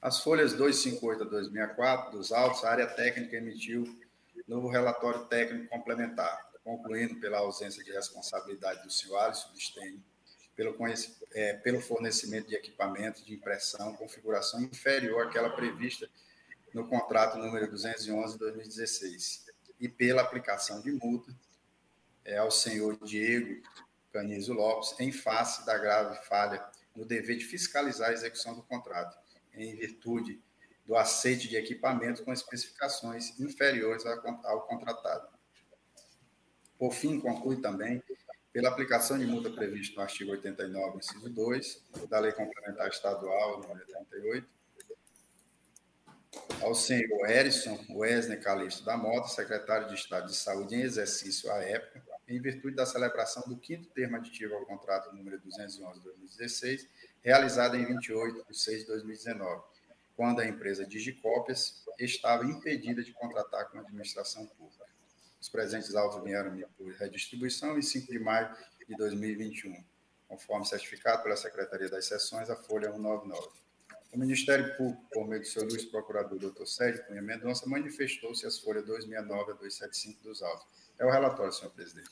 As folhas 258 a 264 dos autos, a área técnica emitiu novo relatório técnico complementar, concluindo pela ausência de responsabilidade do senhor Alisson pelo, é, pelo fornecimento de equipamentos de impressão, configuração inferior àquela prevista no contrato número 211 de 2016, e pela aplicação de multa é, ao senhor Diego Canizo Lopes, em face da grave falha no dever de fiscalizar a execução do contrato, em virtude do aceite de equipamento com especificações inferiores ao contratado. Por fim, conclui também pela aplicação de multa prevista no artigo 89, inciso 2, da Lei Complementar Estadual, número 88, ao senhor Erison Wesley Calixto da Mota, secretário de Estado de Saúde em exercício à época, em virtude da celebração do quinto termo aditivo ao contrato número 211 de 2016, realizado em 28 de 6 de 2019, quando a empresa Digicópias estava impedida de contratar com a administração pública. Os presentes autos vieram por redistribuição em 5 de maio de 2021, conforme certificado pela Secretaria das Seções, a Folha 199. O Ministério Público, por meio do seu Luiz Procurador Dr. Sérgio Cunha Mendonça, manifestou-se as folhas 269 a 275 dos autos. É o relatório, senhor presidente.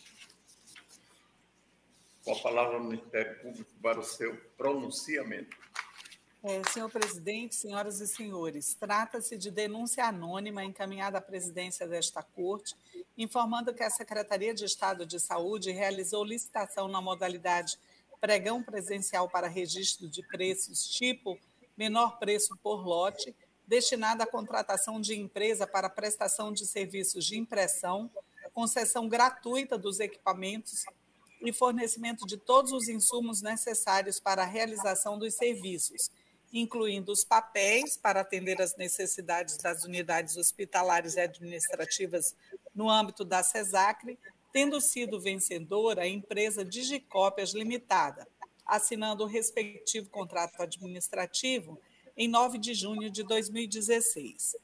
Com a palavra ao Ministério Público para o seu pronunciamento. É, senhor presidente, senhoras e senhores, trata-se de denúncia anônima encaminhada à presidência desta Corte, informando que a Secretaria de Estado de Saúde realizou licitação na modalidade pregão presencial para registro de preços tipo menor preço por lote, destinada à contratação de empresa para prestação de serviços de impressão, concessão gratuita dos equipamentos e fornecimento de todos os insumos necessários para a realização dos serviços, incluindo os papéis para atender às necessidades das unidades hospitalares e administrativas no âmbito da CESACRE, tendo sido vencedora a empresa Digicópias Limitada, assinando o respectivo contrato administrativo em 9 de junho de 2016.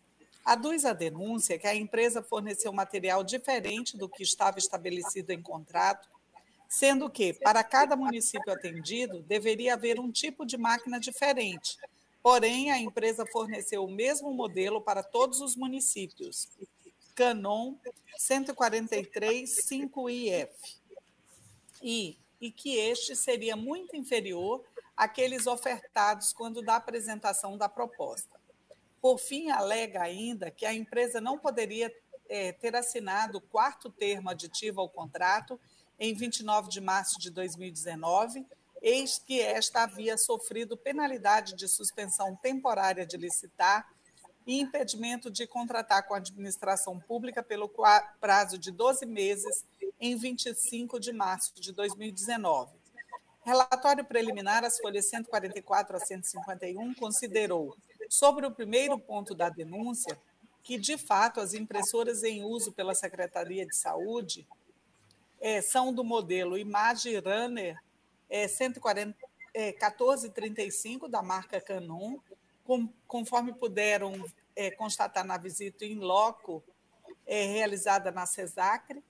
Aduz a denúncia que a empresa forneceu material diferente do que estava estabelecido em contrato, sendo que, para cada município atendido, deveria haver um tipo de máquina diferente. Porém, a empresa forneceu o mesmo modelo para todos os municípios. Canon 143 5IF. E e que este seria muito inferior àqueles ofertados quando da apresentação da proposta. Por fim, alega ainda que a empresa não poderia é, ter assinado o quarto termo aditivo ao contrato em 29 de março de 2019, eis que esta havia sofrido penalidade de suspensão temporária de licitar e impedimento de contratar com a administração pública pelo prazo de 12 meses em 25 de março de 2019. Relatório preliminar, as folhas 144 a 151, considerou, sobre o primeiro ponto da denúncia, que, de fato, as impressoras em uso pela Secretaria de Saúde é, são do modelo Image Runner é, 140, é, 1435, da marca Canon, com, conforme puderam é, constatar na visita em loco é, realizada na CESACRE,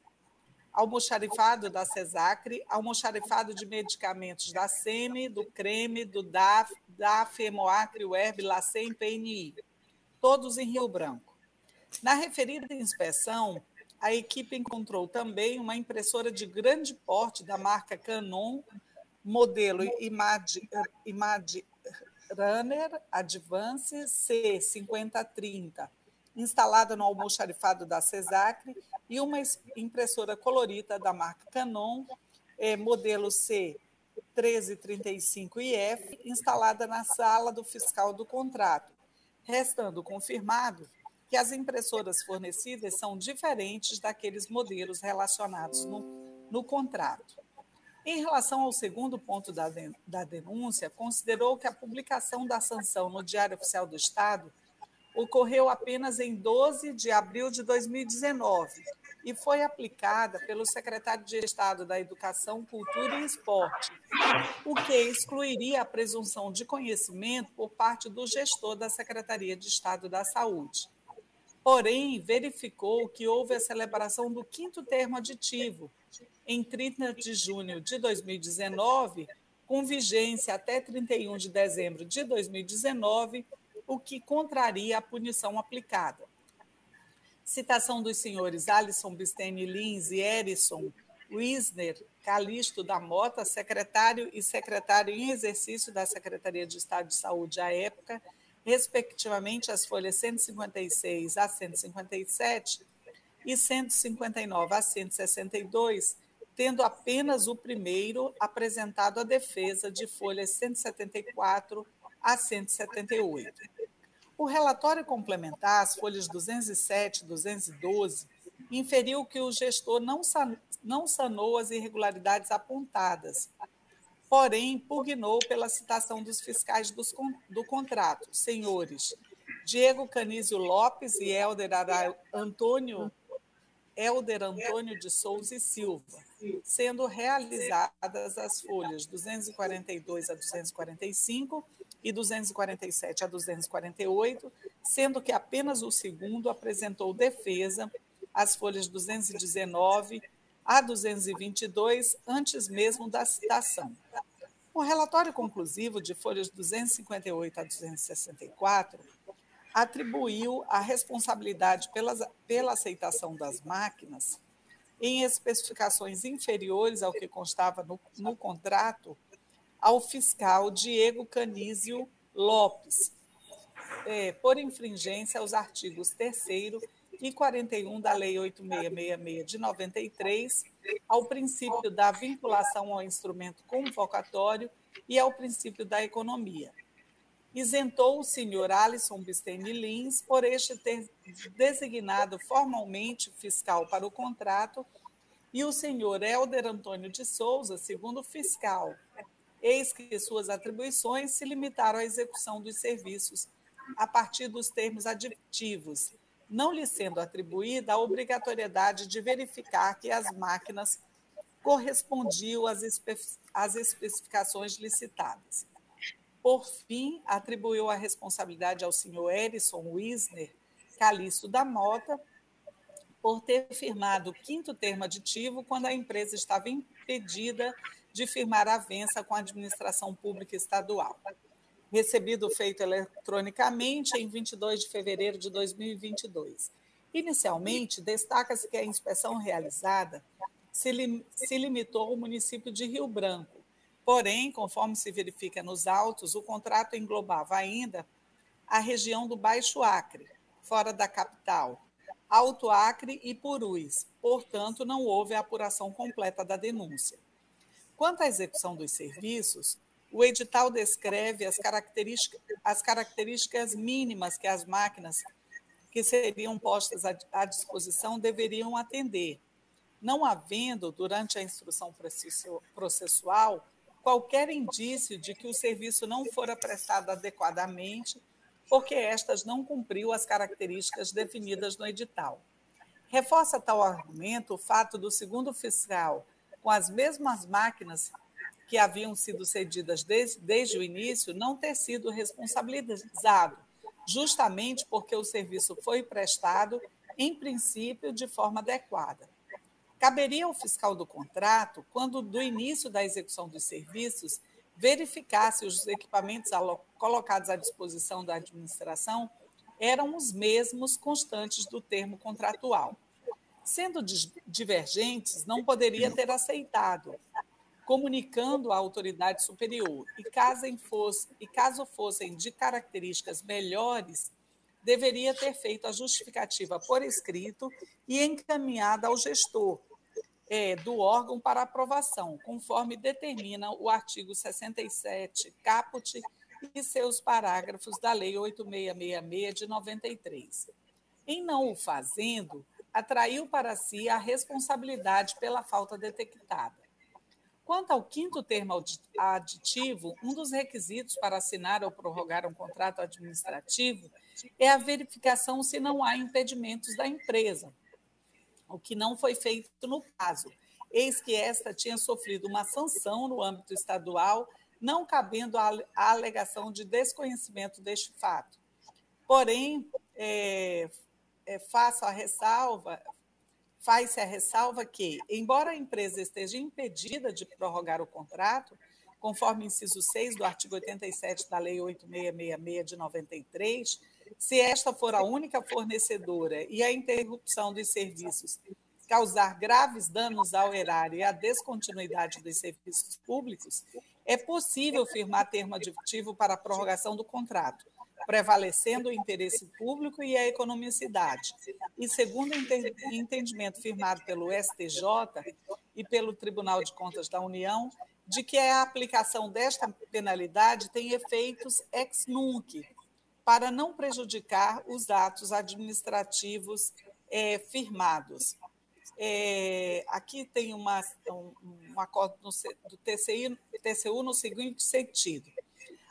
almoxarifado da CESACRE, almoxarifado de medicamentos da SEMI, do CREME, do DAF, da FEMOACRE, UERB, LACEN, PNI, todos em Rio Branco. Na referida inspeção, a equipe encontrou também uma impressora de grande porte da marca Canon, modelo Image, Image Runner Advance C5030, instalada no almoxarifado da Cesacre, e uma impressora colorida da marca Canon, é, modelo C1335IF, instalada na sala do fiscal do contrato, restando confirmado que as impressoras fornecidas são diferentes daqueles modelos relacionados no, no contrato. Em relação ao segundo ponto da, da denúncia, considerou que a publicação da sanção no Diário Oficial do Estado ocorreu apenas em 12 de abril de 2019 e foi aplicada pelo secretário de Estado da Educação, Cultura e Esporte, o que excluiria a presunção de conhecimento por parte do gestor da Secretaria de Estado da Saúde. Porém, verificou que houve a celebração do quinto termo aditivo, em 30 de junho de 2019, com vigência até 31 de dezembro de 2019, o que contraria a punição aplicada. Citação dos senhores Alisson Bistene Lins e Erison Wisner Calixto da Mota, secretário e secretário em exercício da Secretaria de Estado de Saúde à época, respectivamente as folhas 156 a 157 e 159 a 162, tendo apenas o primeiro apresentado à defesa de folhas 174 a 178. O relatório complementar, as folhas 207 e 212, inferiu que o gestor não, não sanou as irregularidades apontadas, porém pugnou pela citação dos fiscais dos, do contrato, senhores Diego Canísio Lopes e Helder Antônio, Helder Antônio de Souza e Silva, sendo realizadas as folhas 242 a 245 e 247 a 248, sendo que apenas o segundo apresentou defesa, as folhas 219 a 222, antes mesmo da citação. O relatório conclusivo de folhas 258 a 264 atribuiu a responsabilidade pela, pela aceitação das máquinas em especificações inferiores ao que constava no, no contrato ao fiscal Diego Canísio Lopes, é, por infringência aos artigos 3 e 41 da Lei 8666 de 93, ao princípio da vinculação ao instrumento convocatório e ao princípio da economia. Isentou o senhor Alisson Bistene Lins por este ter designado formalmente fiscal para o contrato e o senhor Helder Antônio de Souza, segundo fiscal. Eis que suas atribuições se limitaram à execução dos serviços a partir dos termos aditivos não lhe sendo atribuída a obrigatoriedade de verificar que as máquinas correspondiam às, espe às especificações licitadas. Por fim, atribuiu a responsabilidade ao senhor Erison Wisner Calixto da Mota por ter firmado o quinto termo aditivo quando a empresa estava impedida de firmar a vença com a administração pública estadual recebido feito eletronicamente em 22 de fevereiro de 2022. Inicialmente, destaca-se que a inspeção realizada se, lim se limitou ao município de Rio Branco. Porém, conforme se verifica nos autos, o contrato englobava ainda a região do Baixo Acre, fora da capital, Alto Acre e Purus. Portanto, não houve a apuração completa da denúncia. Quanto à execução dos serviços, o edital descreve as características, as características mínimas que as máquinas que seriam postas à disposição deveriam atender, não havendo, durante a instrução processual, qualquer indício de que o serviço não fora prestado adequadamente, porque estas não cumpriu as características definidas no edital. Reforça tal argumento o fato do segundo fiscal, com as mesmas máquinas que haviam sido cedidas desde, desde o início não ter sido responsabilizado, justamente porque o serviço foi prestado, em princípio, de forma adequada. Caberia ao fiscal do contrato, quando do início da execução dos serviços, verificar se os equipamentos colocados à disposição da administração eram os mesmos constantes do termo contratual. Sendo divergentes, não poderia ter aceitado, comunicando à autoridade superior. E caso, fosse, e caso fossem de características melhores, deveria ter feito a justificativa por escrito e encaminhada ao gestor é, do órgão para aprovação, conforme determina o artigo 67, caput e seus parágrafos da Lei 8666 de 93. Em não o fazendo, atraiu para si a responsabilidade pela falta detectada. Quanto ao quinto termo aditivo, um dos requisitos para assinar ou prorrogar um contrato administrativo é a verificação se não há impedimentos da empresa, o que não foi feito no caso, eis que esta tinha sofrido uma sanção no âmbito estadual, não cabendo a alegação de desconhecimento deste fato. Porém, é, é, faço a ressalva, faz-se a ressalva que, embora a empresa esteja impedida de prorrogar o contrato, conforme inciso 6 do artigo 87 da Lei 8666 de 93, se esta for a única fornecedora e a interrupção dos serviços causar graves danos ao erário e à descontinuidade dos serviços públicos, é possível firmar termo aditivo para a prorrogação do contrato, prevalecendo o interesse público e a economicidade. E segundo o entendimento firmado pelo STJ e pelo Tribunal de Contas da União, de que a aplicação desta penalidade tem efeitos ex nunc, para não prejudicar os atos administrativos é, firmados. É, aqui tem uma, um, um acordo no, do TCI, TCU no seguinte sentido.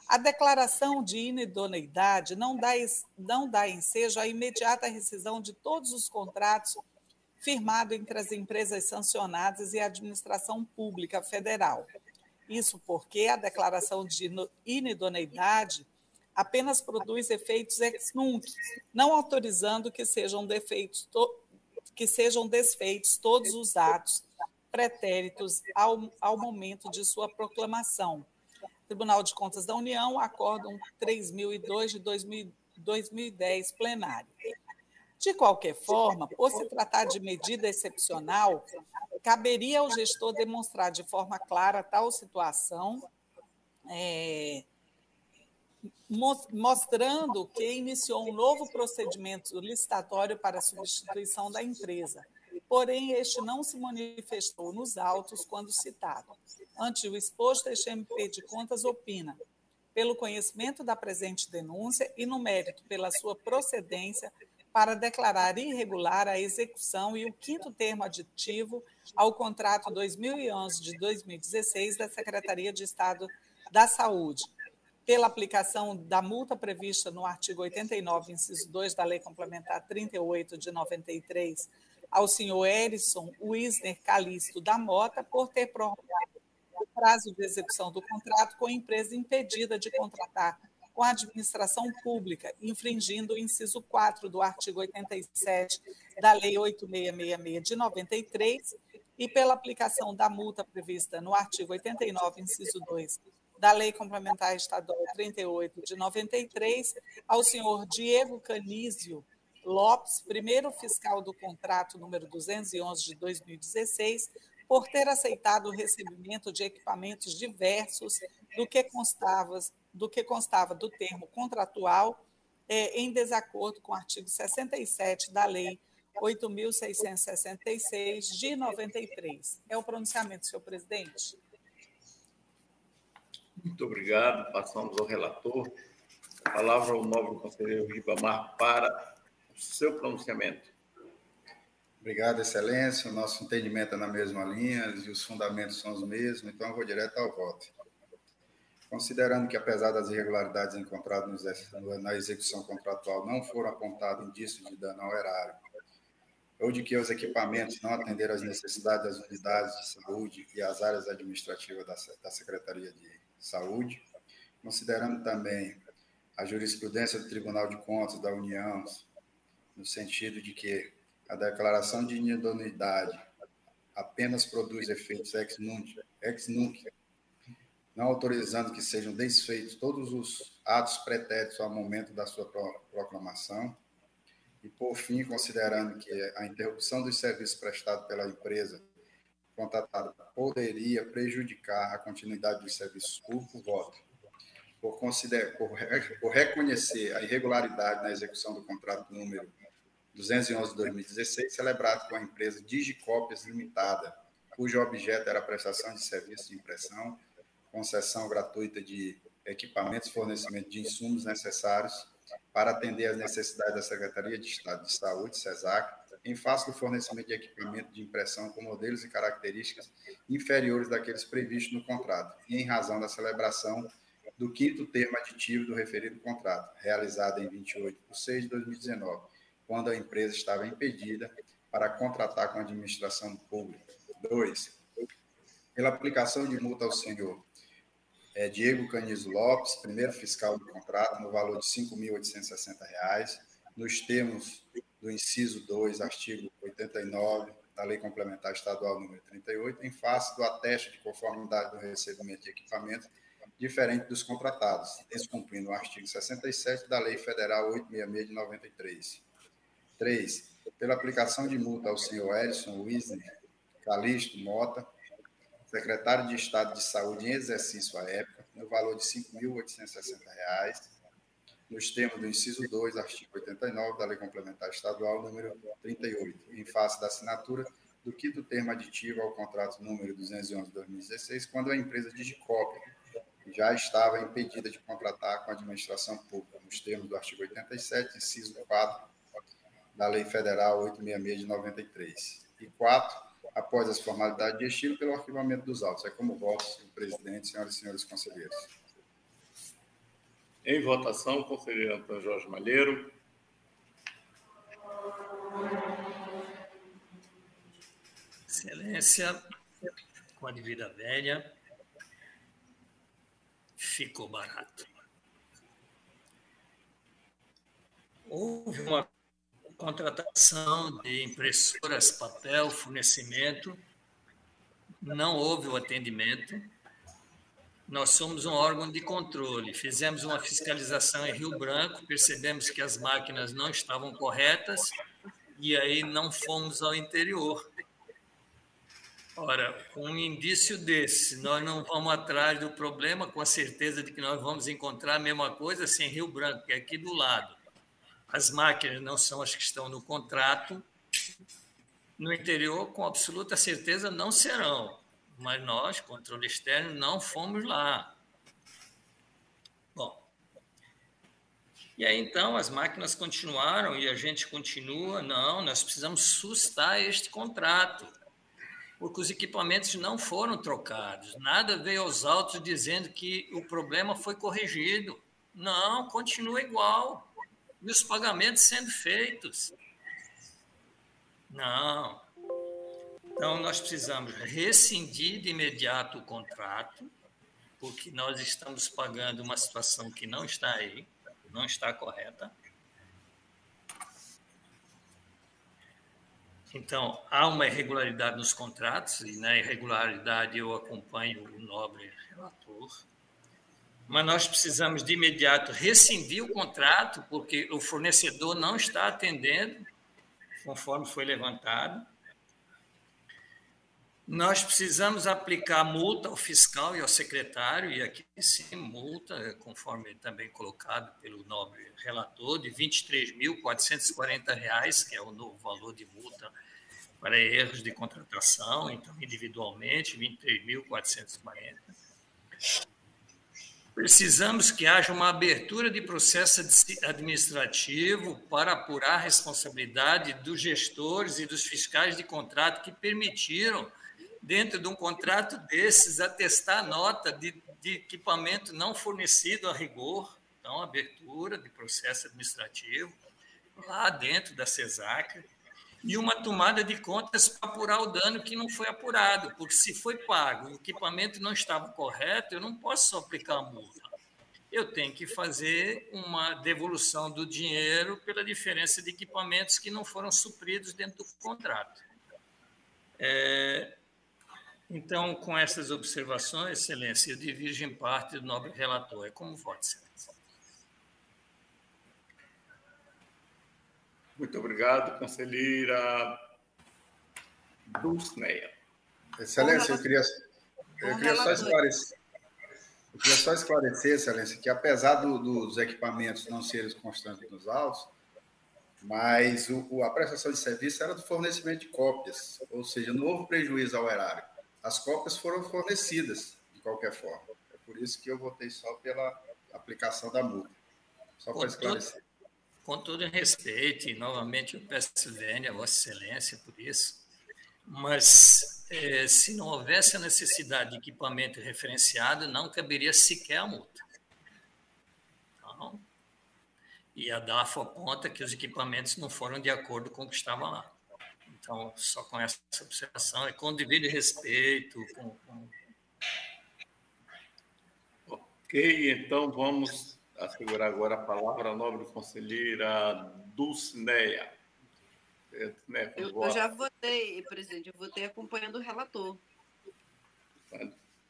A declaração de inidoneidade não dá, não dá ensejo à imediata rescisão de todos os contratos firmados entre as empresas sancionadas e a administração pública federal. Isso porque a declaração de inidoneidade apenas produz efeitos ex nunc, não autorizando que sejam defeitos que sejam desfeitos todos os atos pretéritos ao, ao momento de sua proclamação. Tribunal de Contas da União, Acórdão 3002 de 2000, 2010, plenário. De qualquer forma, por se tratar de medida excepcional, caberia ao gestor demonstrar de forma clara tal situação, é, mostrando que iniciou um novo procedimento licitatório para a substituição da empresa. Porém, este não se manifestou nos autos quando citado. Ante o exposto, este MP de Contas opina, pelo conhecimento da presente denúncia e no mérito pela sua procedência, para declarar irregular a execução e o quinto termo aditivo ao contrato 2011 de 2016 da Secretaria de Estado da Saúde, pela aplicação da multa prevista no artigo 89, inciso 2 da Lei Complementar 38 de 93, ao senhor Erison Wisner Calixto da Mota por ter prorrogado o prazo de execução do contrato com a empresa impedida de contratar com a administração pública, infringindo o inciso 4 do artigo 87 da Lei 8666 de 93 e pela aplicação da multa prevista no artigo 89, inciso 2 da Lei Complementar Estadual 38 de 93, ao senhor Diego Canísio Lopes, primeiro fiscal do contrato número 211 de 2016, por ter aceitado o recebimento de equipamentos diversos do que constava do, que constava do termo contratual é, em desacordo com o artigo 67 da Lei 8.666 de 93. É o pronunciamento, senhor presidente. Muito obrigado. Passamos ao relator. A palavra ao nobre conselheiro Ribamar para seu pronunciamento. Obrigado, Excelência. O nosso entendimento é na mesma linha e os fundamentos são os mesmos, então eu vou direto ao voto. Considerando que, apesar das irregularidades encontradas na execução contratual, não foram apontados indícios de dano ao erário, ou de que os equipamentos não atenderam às necessidades das unidades de saúde e às áreas administrativas da Secretaria de Saúde, considerando também a jurisprudência do Tribunal de Contas da União, no sentido de que a declaração de inidoneidade apenas produz efeitos ex nunc, ex nunc não autorizando que sejam desfeitos todos os atos pretéritos ao momento da sua proclamação, e, por fim, considerando que a interrupção dos serviços prestados pela empresa contratada poderia prejudicar a continuidade dos serviços públicos, voto. Por, consider, por reconhecer a irregularidade na execução do contrato número 211 de 2016, celebrado com a empresa Digicópias Limitada, cujo objeto era a prestação de serviços de impressão, concessão gratuita de equipamentos, fornecimento de insumos necessários para atender às necessidades da Secretaria de Estado de Saúde, SESAC, em face do fornecimento de equipamento de impressão com modelos e características inferiores daqueles previstos no contrato, e em razão da celebração do quinto termo aditivo do referido contrato, realizado em 28 de 6 de 2019, quando a empresa estava impedida para contratar com a administração pública. 2. Pela aplicação de multa ao senhor é, Diego Canizo Lopes, primeiro fiscal do contrato, no valor de R$ 5.860, nos termos do inciso 2, artigo 89 da Lei Complementar Estadual número 38, em face do ateste de conformidade do recebimento de equipamentos diferente dos contratados, descumprindo o artigo 67 da Lei Federal 866 de 93. 3. Pela aplicação de multa ao senhor Edson Wisner Calixto Mota, secretário de Estado de Saúde em exercício à época, no valor de R$ 5.860, nos termos do inciso 2, artigo 89 da Lei Complementar Estadual número 38, em face da assinatura do quinto termo aditivo ao contrato número 211-2016, quando a empresa Digicop já estava impedida de contratar com a administração pública, nos termos do artigo 87, inciso 4 da Lei Federal 866 de 93. E 4, após as formalidades de estilo, pelo arquivamento dos autos. É como voto, senhor presidente, senhoras e senhores conselheiros. Em votação, conselheiro Antônio Jorge Malheiro. Excelência, com a devida velha, ficou barato. Houve uma contratação de impressoras, papel, fornecimento, não houve o atendimento. Nós somos um órgão de controle. Fizemos uma fiscalização em Rio Branco, percebemos que as máquinas não estavam corretas e aí não fomos ao interior. Ora, com um indício desse, nós não vamos atrás do problema com a certeza de que nós vamos encontrar a mesma coisa sem assim, Rio Branco, que é aqui do lado. As máquinas não são as que estão no contrato. No interior, com absoluta certeza, não serão. Mas nós, controle externo, não fomos lá. Bom. E aí, então, as máquinas continuaram e a gente continua. Não, nós precisamos sustar este contrato porque os equipamentos não foram trocados. Nada veio aos autos dizendo que o problema foi corrigido. Não, continua igual e os pagamentos sendo feitos. Não. Então, nós precisamos rescindir de imediato o contrato, porque nós estamos pagando uma situação que não está aí, não está correta. Então, há uma irregularidade nos contratos, e na irregularidade eu acompanho o nobre relator mas nós precisamos de imediato rescindir o contrato, porque o fornecedor não está atendendo, conforme foi levantado. Nós precisamos aplicar multa ao fiscal e ao secretário, e aqui sim, multa, conforme também colocado pelo nobre relator, de R$ 23.440, que é o novo valor de multa para erros de contratação, então, individualmente, R$ 23.440. Precisamos que haja uma abertura de processo administrativo para apurar a responsabilidade dos gestores e dos fiscais de contrato que permitiram, dentro de um contrato desses, atestar nota de, de equipamento não fornecido a rigor. Então, abertura de processo administrativo lá dentro da CESAC e uma tomada de contas para apurar o dano que não foi apurado, porque se foi pago e o equipamento não estava correto, eu não posso só aplicar a multa. Eu tenho que fazer uma devolução do dinheiro pela diferença de equipamentos que não foram supridos dentro do contrato. É, então, com essas observações, Excelência, eu divirjo em parte do nobre relator. É como voto, Excelência. Muito obrigado, conselheira Dulcineia. Excelência, eu queria, eu queria só esclarecer. Eu queria só esclarecer, Excelência, que apesar do, dos equipamentos não serem constantes nos autos, mas o, a prestação de serviço era do fornecimento de cópias, ou seja, não houve prejuízo ao erário. As cópias foram fornecidas, de qualquer forma. É por isso que eu votei só pela aplicação da multa. Só para esclarecer com todo respeito, e novamente eu peço vênia a Vossa Excelência por isso, mas é, se não houvesse a necessidade de equipamento referenciado, não caberia sequer a multa. Então, e a DAFO aponta que os equipamentos não foram de acordo com o que estava lá. Então, só com essa observação, é com devido respeito. Com, com... Ok, então vamos assegurar agora a palavra à nobre conselheira Dulcineia. Né, eu, eu, já votei, presidente, eu votei acompanhando o relator.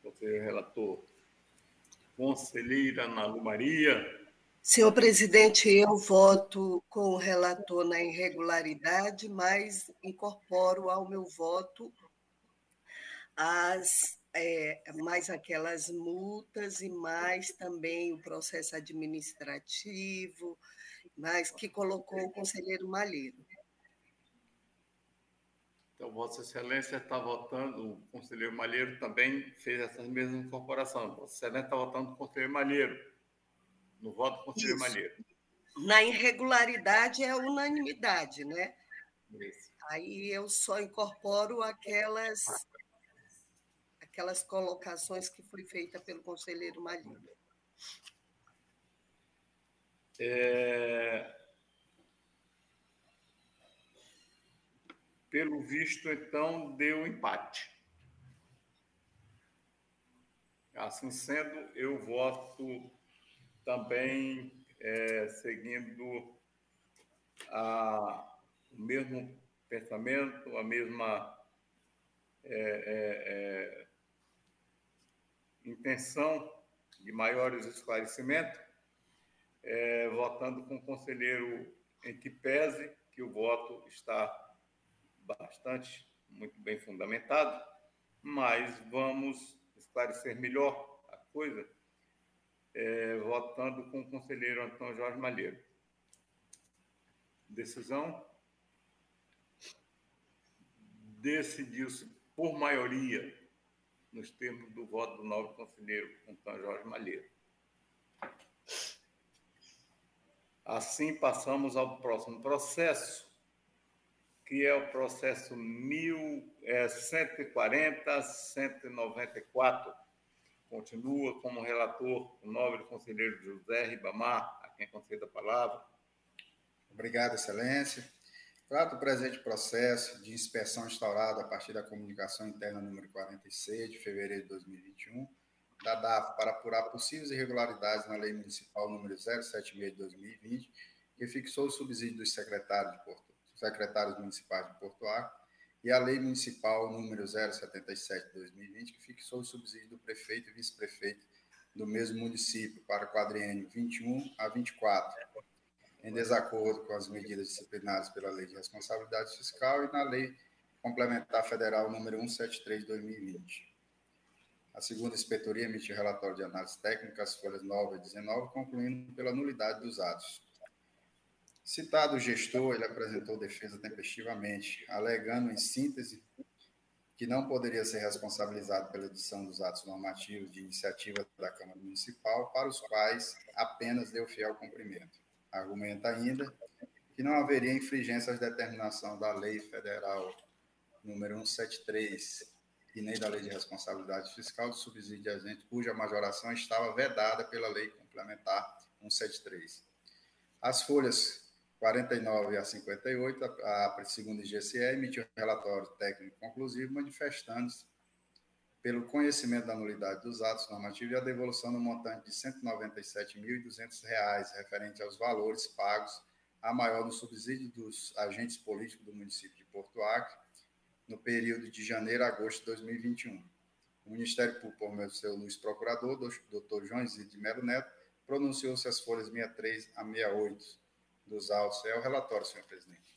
Você é o relator. Conselheira Ana Lu Maria. Senhor presidente, eu voto com o relator na irregularidade, mas incorporo ao meu voto as é, mais aquelas multas e mais também o processo administrativo, mas que colocou o conselheiro Malheiro. Então, Vossa Excelência está votando, o conselheiro Malheiro também fez essas mesmas incorporações. Vossa Excelência está votando o conselheiro Malheiro, no voto do conselheiro Isso. Malheiro. Na irregularidade é unanimidade, né? Isso. Aí eu só incorporo aquelas aquelas colocações que foi feita pelo conselheiro Malino. É... Pelo visto, então, deu empate. Assim sendo, eu voto também é, seguindo a, o mesmo pensamento, a mesma é, é, é intenção de maiores esclarecimentos, é, votando com o conselheiro em que pese que o voto está bastante, muito bem fundamentado, mas vamos esclarecer melhor a coisa, é, votando com o conselheiro Antônio Jorge Malheiro. Decisão decidiu-se por maioria nos termos do voto do novo conselheiro Antônio Jorge Malheiro. Assim, passamos ao próximo processo, que é o processo 1140-194. Continua como relator o nobre conselheiro José Ribamar, a quem concedo a palavra. Obrigado, Excelência. Trata o presente processo de inspeção instaurado a partir da comunicação interna número 46 de fevereiro de 2021 da DAF para apurar possíveis irregularidades na Lei Municipal número 076 de 2020, que fixou o subsídio dos secretários, de Porto, secretários municipais de Porto Arco, e a Lei Municipal número 077 de 2020, que fixou o subsídio do prefeito e vice-prefeito do mesmo município para o quadriênio 21 a 24, em desacordo com as medidas disciplinadas pela Lei de Responsabilidade Fiscal e na Lei Complementar Federal número 173 de 2020. A segunda inspetoria emitiu relatório de análise técnica, as folhas 9 e 19, concluindo pela nulidade dos atos. Citado o gestor, ele apresentou defesa tempestivamente, alegando em síntese que não poderia ser responsabilizado pela edição dos atos normativos de iniciativa da Câmara Municipal, para os quais apenas deu fiel cumprimento. Argumenta ainda que não haveria infringência às determinações da Lei Federal número 173 e nem da Lei de Responsabilidade Fiscal do Subsídio de Agente, cuja majoração estava vedada pela Lei Complementar 173. As folhas 49 a 58, a, segunda IGCE emitiu um relatório técnico conclusivo manifestando-se pelo conhecimento da nulidade dos atos normativos e a devolução do montante de R$ 197.200 referente aos valores pagos a maior no subsídio dos agentes políticos do município de Porto Acre no período de janeiro a agosto de 2021. O Ministério Público, por meio do seu Luiz Procurador, doutor João Zito de Melo Neto, pronunciou-se as folhas 63 a 68 dos autos. É o relatório, senhor presidente.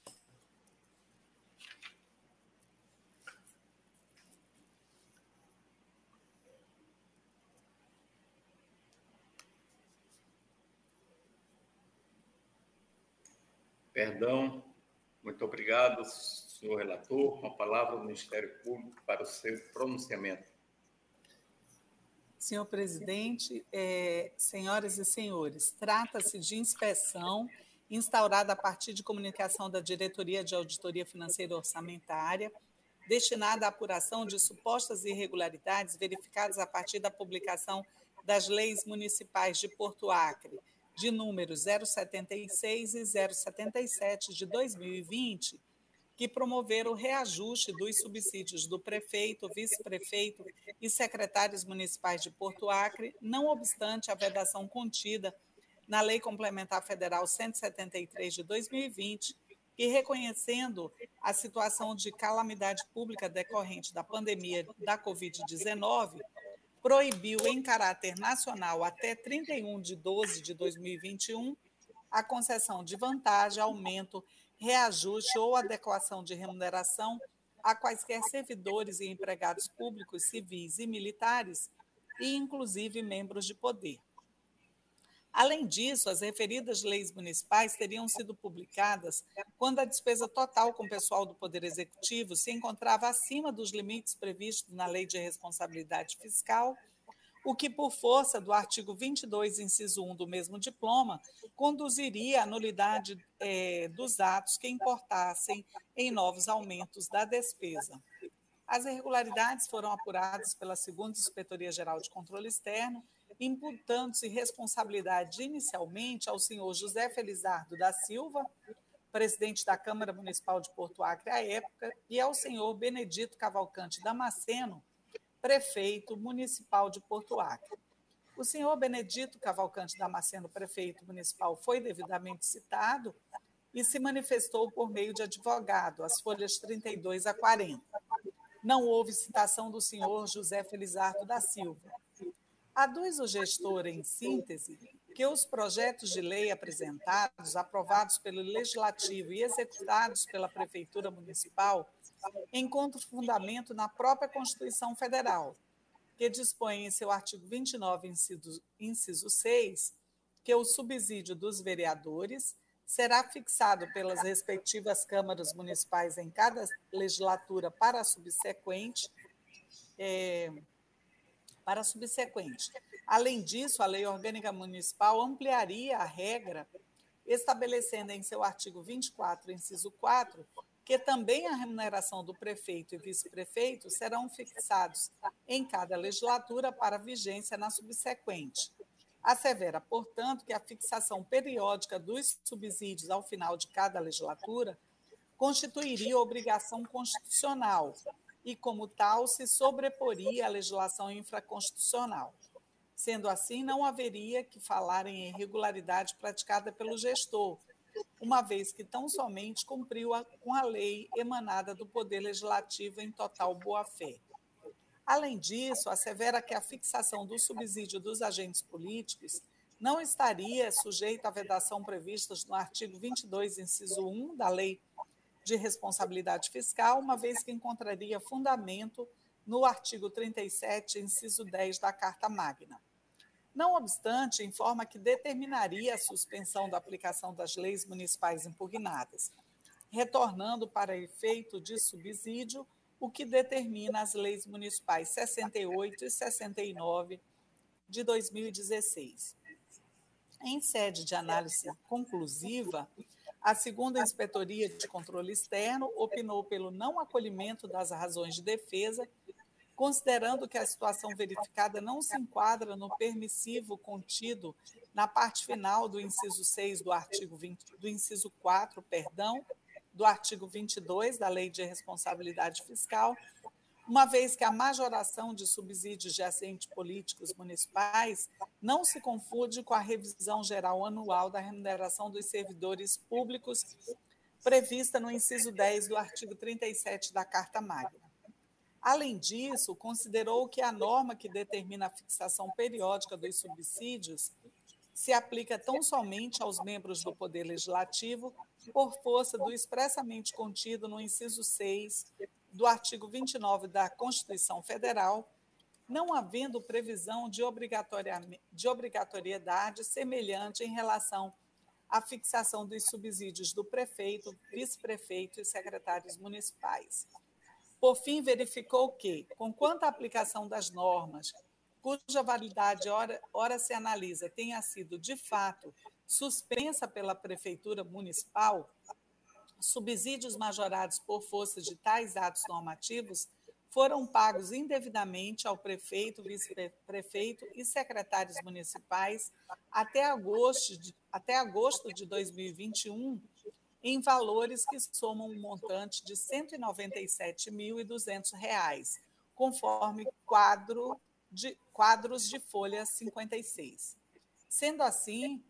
Perdão. Muito obrigado, senhor relator. Com a palavra do Ministério Público para o seu pronunciamento. Senhor presidente, é, senhoras e senhores, trata-se de inspeção instaurada a partir de comunicação da Diretoria de Auditoria Financeira Orçamentária, destinada à apuração de supostas irregularidades verificadas a partir da publicação das leis municipais de Porto Acre, de números 076 e 077 de 2020, que promoveram o reajuste dos subsídios do prefeito, vice-prefeito e secretários municipais de Porto Acre, não obstante a vedação contida na Lei Complementar Federal 173 de 2020, que e reconhecendo a situação de calamidade pública decorrente da pandemia da Covid-19, proibiu em caráter nacional até 31 de 12 de 2021 a concessão de vantagem, aumento, reajuste ou adequação de remuneração a quaisquer servidores e empregados públicos, civis e militares, e inclusive membros de poder. Além disso, as referidas leis municipais teriam sido publicadas quando a despesa total com o pessoal do Poder Executivo se encontrava acima dos limites previstos na Lei de Responsabilidade Fiscal, o que, por força do artigo 22, inciso 1 do mesmo diploma, conduziria à nulidade é, dos atos que importassem em novos aumentos da despesa. As irregularidades foram apuradas pela segunda Inspetoria Geral de Controle Externo imputando-se responsabilidade inicialmente ao senhor José Felizardo da Silva, presidente da Câmara Municipal de Porto Acre à época, e ao senhor Benedito Cavalcante Damasceno, prefeito municipal de Porto Acre. O senhor Benedito Cavalcante Damasceno, prefeito municipal, foi devidamente citado e se manifestou por meio de advogado, as folhas 32 a 40. Não houve citação do senhor José Felizardo da Silva. Aduz o gestor, em síntese, que os projetos de lei apresentados, aprovados pelo Legislativo e executados pela Prefeitura Municipal encontram fundamento na própria Constituição Federal, que dispõe em seu artigo 29, inciso, inciso 6, que o subsídio dos vereadores será fixado pelas respectivas câmaras municipais em cada legislatura para a subsequente. É, para a subsequente. Além disso, a Lei Orgânica Municipal ampliaria a regra, estabelecendo em seu artigo 24, inciso 4, que também a remuneração do prefeito e vice-prefeito serão fixados em cada legislatura para vigência na subsequente. Assevera, portanto, que a fixação periódica dos subsídios ao final de cada legislatura constituiria obrigação constitucional, e, como tal, se sobreporia à legislação infraconstitucional. Sendo assim, não haveria que falar em irregularidade praticada pelo gestor, uma vez que tão somente cumpriu a, com a lei emanada do Poder Legislativo em total boa-fé. Além disso, assevera que a fixação do subsídio dos agentes políticos não estaria sujeita à vedação prevista no artigo 22, inciso 1 da Lei de responsabilidade fiscal, uma vez que encontraria fundamento no artigo 37, inciso 10 da Carta Magna. Não obstante, informa que determinaria a suspensão da aplicação das leis municipais impugnadas, retornando para efeito de subsídio o que determina as leis municipais 68 e 69 de 2016. Em sede de análise conclusiva, a segunda Inspetoria de Controle Externo opinou pelo não acolhimento das razões de defesa, considerando que a situação verificada não se enquadra no permissivo contido na parte final do inciso 6 do artigo 20, do inciso 4, perdão, do artigo 22 da Lei de Responsabilidade Fiscal, uma vez que a majoração de subsídios de agentes políticos municipais não se confunde com a revisão geral anual da remuneração dos servidores públicos prevista no inciso 10 do artigo 37 da Carta Magna. Além disso, considerou que a norma que determina a fixação periódica dos subsídios se aplica tão somente aos membros do Poder Legislativo por força do expressamente contido no inciso 6 do artigo 29 da Constituição Federal, não havendo previsão de, de obrigatoriedade semelhante em relação à fixação dos subsídios do prefeito, vice-prefeito e secretários municipais. Por fim, verificou que, conquanto a aplicação das normas, cuja validade ora, ora se analisa tenha sido, de fato, suspensa pela Prefeitura Municipal, subsídios majorados por força de tais atos normativos foram pagos indevidamente ao prefeito, vice-prefeito e secretários municipais até agosto de, até agosto de 2021, em valores que somam um montante de R$ 197.200, conforme quadro de, quadros de folha 56. Sendo assim,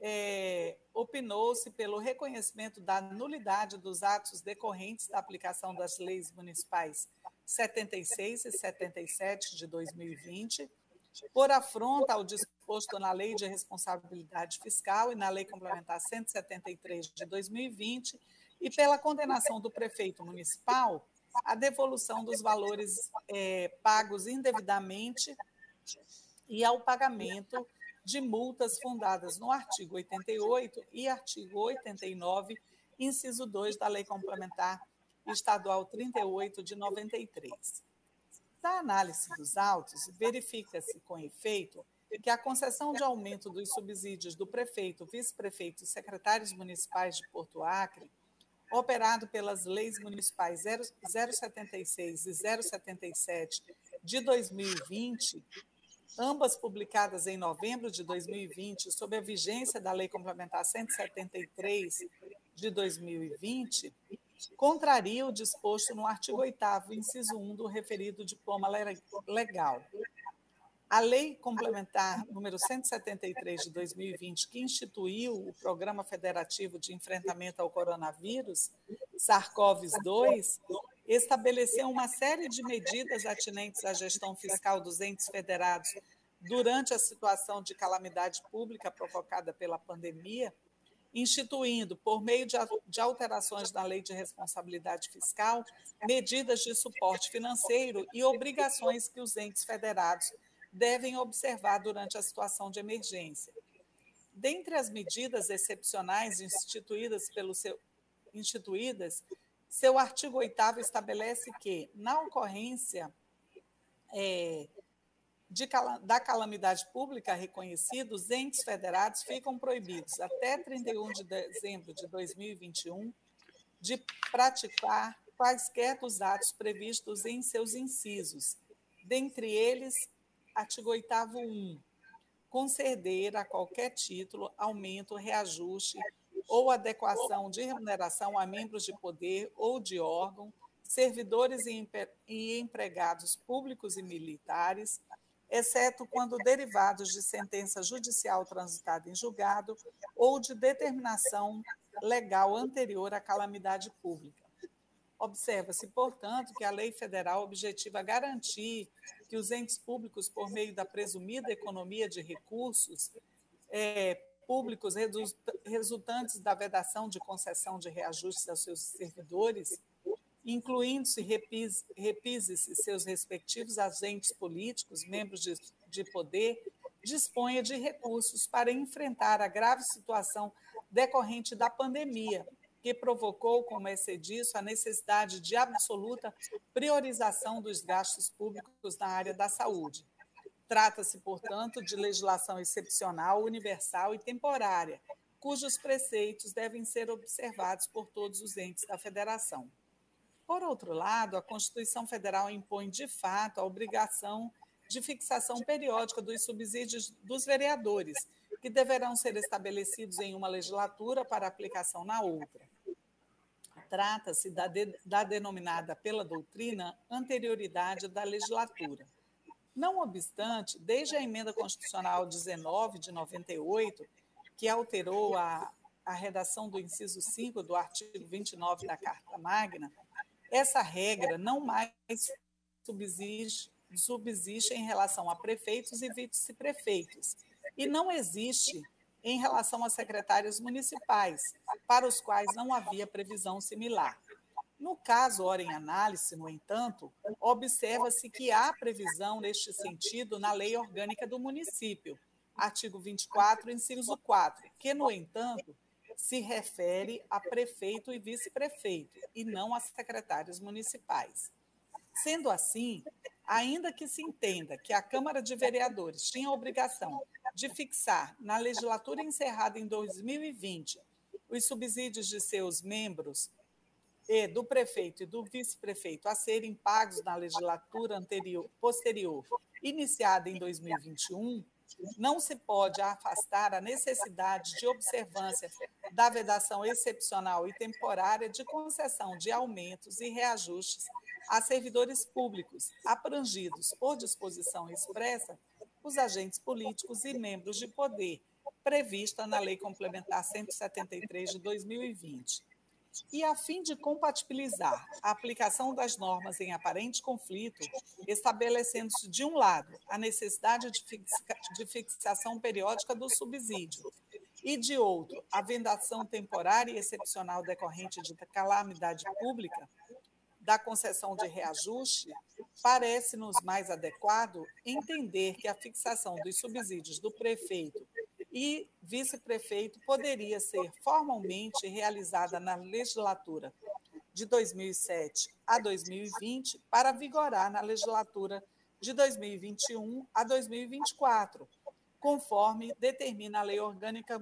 é, opinou-se pelo reconhecimento da nulidade dos atos decorrentes da aplicação das leis municipais 76 e 77 de 2020, por afronta ao disposto na Lei de Responsabilidade Fiscal e na Lei Complementar 173 de 2020, e pela condenação do prefeito municipal à devolução dos valores é, pagos indevidamente e ao pagamento de multas fundadas no artigo 88 e artigo 89, inciso 2 da Lei Complementar Estadual 38 de 93. Da análise dos autos, verifica-se com efeito que a concessão de aumento dos subsídios do prefeito, vice-prefeito e secretários municipais de Porto Acre, operado pelas leis municipais 076 e 077 de 2020, ambas publicadas em novembro de 2020, sob a vigência da Lei Complementar 173 de 2020, contraria o disposto no artigo 8 inciso 1 do referido diploma legal. A Lei Complementar número 173 de 2020, que instituiu o Programa Federativo de Enfrentamento ao Coronavírus, SARS-CoV-2, estabeleceu uma série de medidas atinentes à gestão fiscal dos entes federados durante a situação de calamidade pública provocada pela pandemia, instituindo, por meio de alterações na Lei de Responsabilidade Fiscal, medidas de suporte financeiro e obrigações que os entes federados devem observar durante a situação de emergência. Dentre as medidas excepcionais instituídas pelo seu, instituídas, seu artigo 8 estabelece que, na ocorrência é, de, da calamidade pública reconhecida, os entes federados ficam proibidos até 31 de dezembro de 2021 de praticar quaisquer dos atos previstos em seus incisos, dentre eles, artigo 8 1, conceder a qualquer título aumento, reajuste ou adequação de remuneração a membros de poder ou de órgão, servidores e empregados públicos e militares, exceto quando derivados de sentença judicial transitada em julgado ou de determinação legal anterior à calamidade pública. Observa-se, portanto, que a lei federal objetiva garantir que os entes públicos, por meio da presumida economia de recursos é, públicos resultantes da vedação de concessão de reajustes aos seus servidores, incluindo-se repise-se seus respectivos agentes políticos, membros de, de poder, disponha de recursos para enfrentar a grave situação decorrente da pandemia, que provocou, como é disso, a necessidade de absoluta priorização dos gastos públicos na área da saúde. Trata-se, portanto, de legislação excepcional, universal e temporária, cujos preceitos devem ser observados por todos os entes da federação. Por outro lado, a Constituição Federal impõe, de fato, a obrigação de fixação periódica dos subsídios dos vereadores, que deverão ser estabelecidos em uma legislatura para aplicação na outra. Trata-se da, de, da denominada pela doutrina anterioridade da legislatura. Não obstante, desde a emenda constitucional 19 de 98, que alterou a, a redação do inciso 5 do artigo 29 da Carta Magna, essa regra não mais subsiste, subsiste em relação a prefeitos e vice-prefeitos, e não existe em relação a secretários municipais, para os quais não havia previsão similar. No caso, ora em análise, no entanto, observa-se que há previsão neste sentido na Lei Orgânica do Município, artigo 24, inciso 4, que, no entanto, se refere a prefeito e vice-prefeito, e não a secretários municipais. Sendo assim, ainda que se entenda que a Câmara de Vereadores tinha a obrigação de fixar, na legislatura encerrada em 2020, os subsídios de seus membros e do prefeito e do vice-prefeito a serem pagos na legislatura anterior, posterior, iniciada em 2021, não se pode afastar a necessidade de observância da vedação excepcional e temporária de concessão de aumentos e reajustes a servidores públicos abrangidos por disposição expressa os agentes políticos e membros de poder, prevista na Lei Complementar 173 de 2020. E, a fim de compatibilizar a aplicação das normas em aparente conflito, estabelecendo-se, de um lado, a necessidade de, fixa, de fixação periódica do subsídio, e, de outro, a vendação temporária e excepcional decorrente de calamidade pública, da concessão de reajuste, parece-nos mais adequado entender que a fixação dos subsídios do prefeito e vice-prefeito poderia ser formalmente realizada na legislatura de 2007 a 2020 para vigorar na legislatura de 2021 a 2024, conforme determina a Lei Orgânica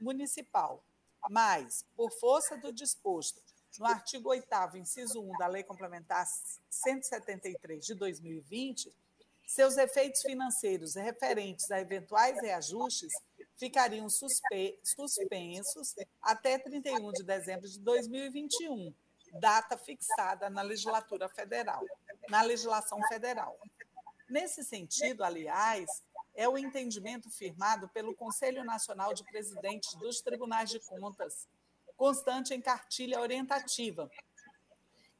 Municipal. Mas, por força do disposto no artigo 8 inciso 1 da Lei Complementar 173 de 2020, seus efeitos financeiros referentes a eventuais reajustes ficariam suspensos até 31 de dezembro de 2021, data fixada na legislatura federal, na legislação federal. Nesse sentido, aliás, é o entendimento firmado pelo Conselho Nacional de Presidentes dos Tribunais de Contas, constante em cartilha orientativa,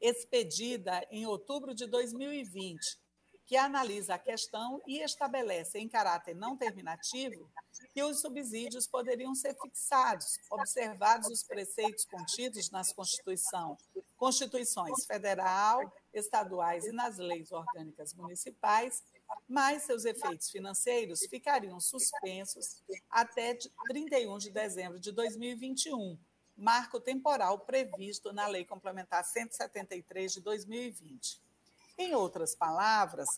expedida em outubro de 2020, que analisa a questão e estabelece em caráter não terminativo que os subsídios poderiam ser fixados, observados os preceitos contidos nas Constituição, Constituições federal, estaduais e nas leis orgânicas municipais mas seus efeitos financeiros ficariam suspensos até 31 de dezembro de 2021, marco temporal previsto na Lei Complementar 173 de 2020. Em outras palavras,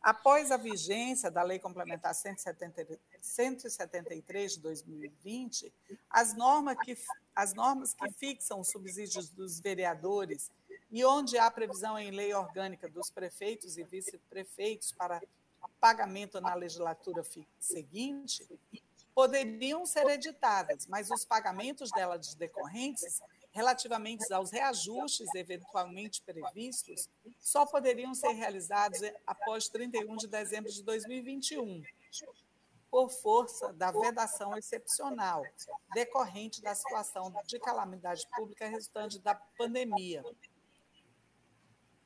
após a vigência da Lei Complementar 173 de 2020, as normas que, as normas que fixam os subsídios dos vereadores e onde há previsão em lei orgânica dos prefeitos e vice-prefeitos para pagamento na legislatura seguinte, poderiam ser editadas, mas os pagamentos delas decorrentes, relativamente aos reajustes eventualmente previstos, só poderiam ser realizados após 31 de dezembro de 2021, por força da vedação excepcional decorrente da situação de calamidade pública resultante da pandemia,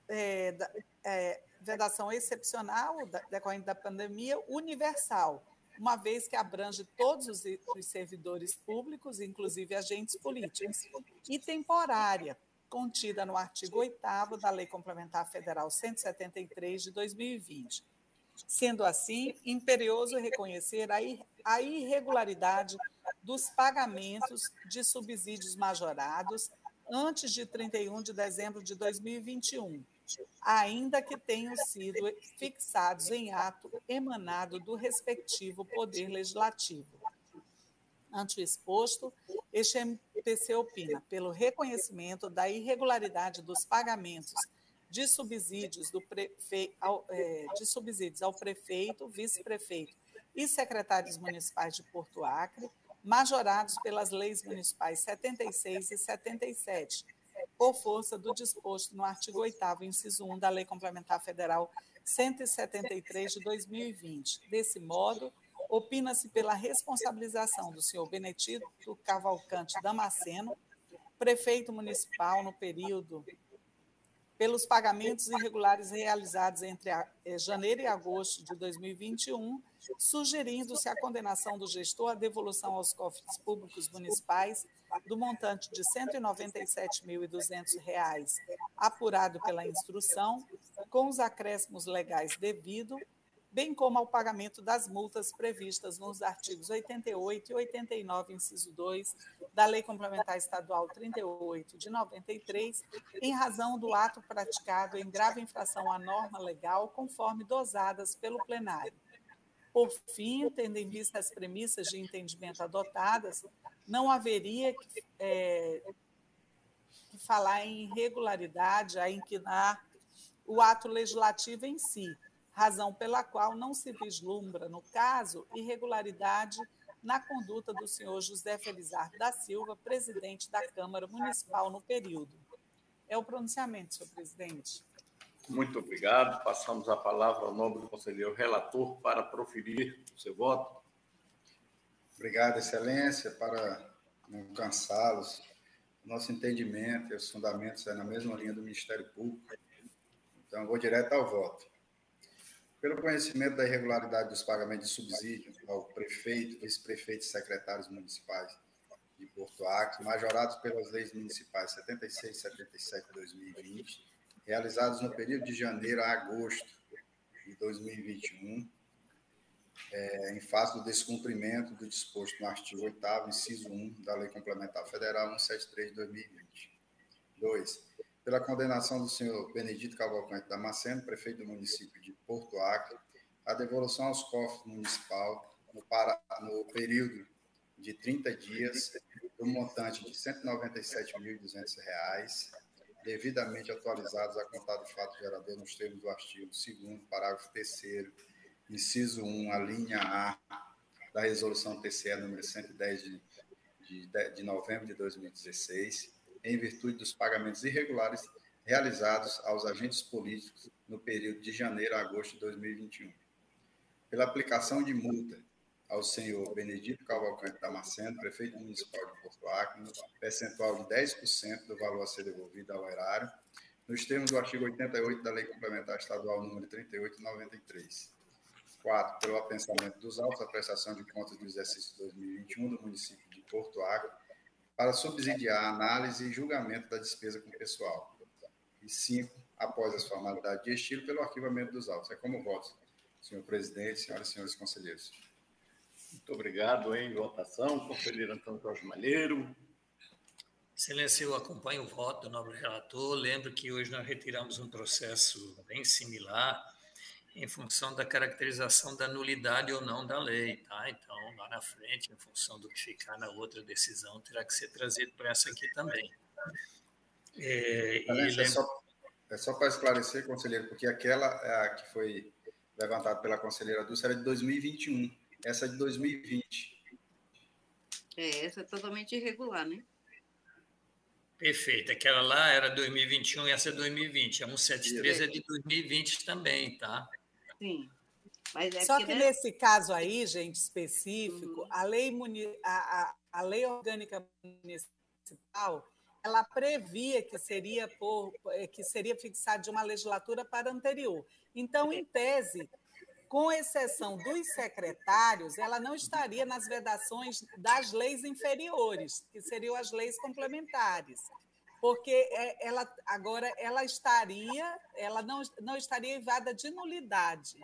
é, é, vedação excepcional decorrente da pandemia universal, uma vez que abrange todos os, os servidores públicos, inclusive agentes políticos, e temporária, contida no artigo 8 da Lei Complementar Federal 173 de 2020. Sendo assim, imperioso reconhecer a irregularidade dos pagamentos de subsídios majorados antes de 31 de dezembro de 2021, ainda que tenham sido fixados em ato emanado do respectivo Poder Legislativo. Ante o exposto, este MPC opina pelo reconhecimento da irregularidade dos pagamentos de subsídios, do prefe... é, de subsídios ao prefeito, vice-prefeito e secretários municipais de Porto Acre, majorados pelas leis municipais 76 e 77, por força do disposto no artigo 8 inciso 1 da Lei Complementar Federal 173 de 2020. Desse modo, opina-se pela responsabilização do senhor Benedito Cavalcante Damasceno, prefeito municipal no período pelos pagamentos irregulares realizados entre eh, janeiro e agosto de 2021, sugerindo-se a condenação do gestor à devolução aos cofres públicos municipais do montante de R$ 197.200 apurado pela instrução, com os acréscimos legais devido, bem como ao pagamento das multas previstas nos artigos 88 e 89, inciso 2, da Lei Complementar Estadual 38 de 93, em razão do ato praticado em grave infração à norma legal, conforme dosadas pelo plenário. Por fim, tendo em vista as premissas de entendimento adotadas, não haveria que, é, que falar em irregularidade, a inquinar o ato legislativo em si, razão pela qual não se vislumbra, no caso, irregularidade na conduta do senhor José Felizardo da Silva, presidente da Câmara Municipal no período. É o pronunciamento, senhor presidente. Muito obrigado. Passamos a palavra ao nome do conselheiro relator para proferir o seu voto. Obrigado, Excelência, para não cansá-los. Nosso entendimento e os fundamentos é na mesma linha do Ministério Público. Então, vou direto ao voto. Pelo conhecimento da irregularidade dos pagamentos de subsídio ao prefeito, vice-prefeito e secretários municipais de Porto Acre, majorados pelas leis municipais 76 e 77 de 2020, realizados no período de janeiro a agosto de 2021, é, em face do descumprimento do disposto no artigo 8 inciso 1 da Lei Complementar Federal 173 de 2020. 2. Pela condenação do senhor Benedito Cavalcante Damasceno, prefeito do município de Porto Acre, a devolução aos cofres municipal no, para, no período de 30 dias do montante de R$ 197.200, devidamente atualizados a contar do fato gerador nos termos do artigo 2 parágrafo 3 inciso 1, a linha A da resolução TCE número 110 de, de, de novembro de 2016, em virtude dos pagamentos irregulares realizados aos agentes políticos no período de janeiro a agosto de 2021. Pela aplicação de multa ao senhor Benedito Cavalcante Damasceno, prefeito municipal de Porto Acre, percentual de 10% do valor a ser devolvido ao erário, nos termos do artigo 88 da Lei Complementar Estadual número 3893. 4. Pelo apensamento dos autos da prestação de contas do exercício 2021 do município de Porto Acre, para subsidiar a análise e julgamento da despesa com pessoal. E 5. Após as formalidades de estilo, pelo arquivamento dos autos. É como voto, senhor presidente, senhoras e senhores conselheiros. Muito obrigado. Em votação, conselheiro Antônio Jorge Malheiro. Excelência, eu acompanho o voto do nobre relator. Lembro que hoje nós retiramos um processo bem similar em função da caracterização da nulidade ou não da lei, tá? Então, lá na frente, em função do que ficar na outra decisão, terá que ser trazido para essa aqui também. É, é, só, é só para esclarecer, conselheiro, porque aquela é a que foi levantada pela conselheira Dulce era de 2021 essa de 2020. É, essa é totalmente irregular, né? Perfeito. Aquela lá era 2021 e essa é 2020. A 173 é de 2020 também, tá? Sim. É Só que né? nesse caso aí, gente, específico, uhum. a, lei a, a, a lei orgânica municipal ela previa que seria por que seria fixado de uma legislatura para anterior. Então, em tese, com exceção dos secretários, ela não estaria nas vedações das leis inferiores, que seriam as leis complementares. Porque é, ela agora ela estaria, ela não, não estaria evada de nulidade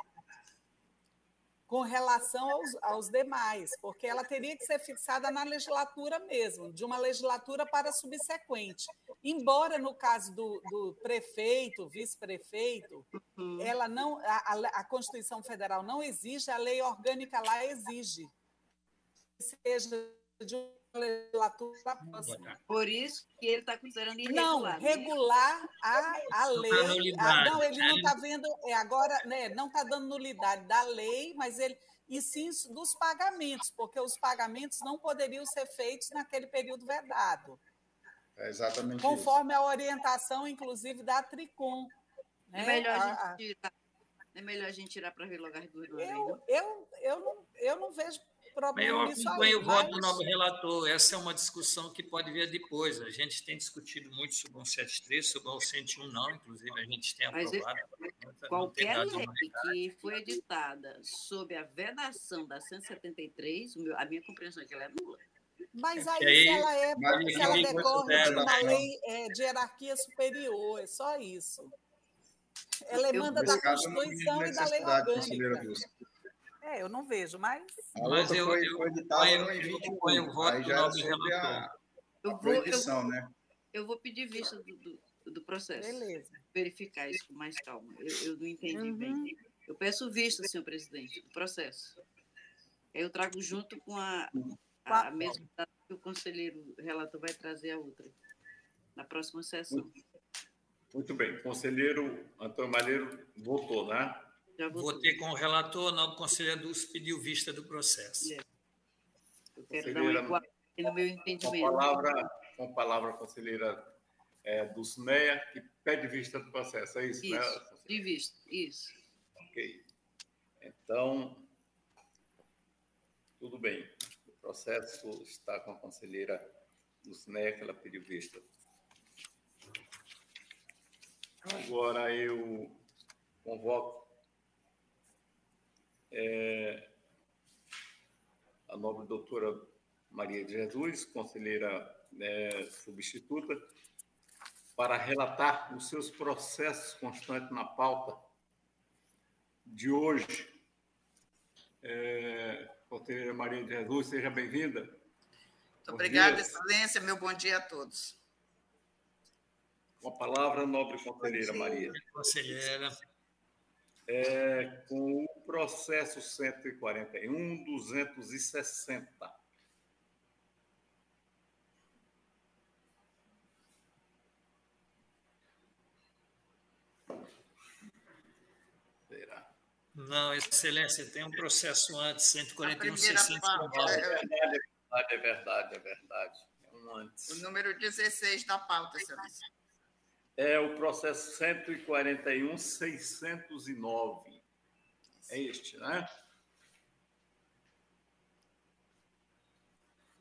com relação aos, aos demais, porque ela teria que ser fixada na legislatura mesmo, de uma legislatura para subsequente. Embora no caso do, do prefeito, vice-prefeito, uhum. ela não, a, a, Constituição Federal não exige, a lei orgânica lá exige. Seja de legislatura próxima. Por isso que ele está considerando irregular. Não, né? regular a, a lei. A, não, ele não está vendo, é, agora né, não está dando nulidade da lei, mas ele. E sim dos pagamentos, porque os pagamentos não poderiam ser feitos naquele período vedado. É exatamente Conforme isso. a orientação, inclusive, da Tricom. Né? É melhor a, gente tirar. É melhor a gente tirar para relogar duas eu, eu, eu, eu, não, eu não vejo problema eu acompanho aí, o voto do novo relator. Essa é uma discussão que pode vir depois. A gente tem discutido muito sobre o 173, sobre o 101 não, inclusive a gente tem aprovado. Mas, qualquer lei que foi editada sob a vedação da 173, a minha compreensão é que ela é nula. Mas aí, aí, se ela, é, se ela decorre de uma lei é, de hierarquia superior, é só isso. Ela emanda da Constituição e da lei orgânica. É, eu não vejo, mas. A mas eu, foi, eu, foi editada eu, em 21. Eu vou, aí já é sobre a, eu vou, proibição, eu, né? Eu vou pedir vista do, do, do, processo. Beleza. Verificar isso com mais calma. Eu, eu não entendi uhum. bem. Eu peço vista, senhor presidente, do processo. Eu trago junto com a, a, a mesma data que o conselheiro relator vai trazer a outra, na próxima sessão. Muito bem. O conselheiro Antônio Malheiro votou, né? Votei com o relator, não, o conselheiro Dulce pediu vista do processo. É. Eu quero dar uma igual no meu entendimento. Com a palavra, com a palavra conselheira é, Dulcineia, que pede vista do processo, é isso, isso né? De vista, isso. Ok. Então, tudo bem. processo está com a conselheira Lucinéia, que ela pediu vista. Agora eu convoco é, a nobre doutora Maria de Jesus, conselheira né, substituta, para relatar os seus processos constantes na pauta de hoje. É, conselheira Maria de Jesus, seja bem-vinda. Muito obrigada, Excelência. Meu bom dia a todos. Com a palavra, nobre conselheira Maria. Conselheira. É, com o processo 141, 260. Não, Excelência, tem um processo antes, 141, 609. É verdade, é verdade, é verdade. É um antes. O número 16 da pauta, Excelência. É o processo 141, 609. É este, né?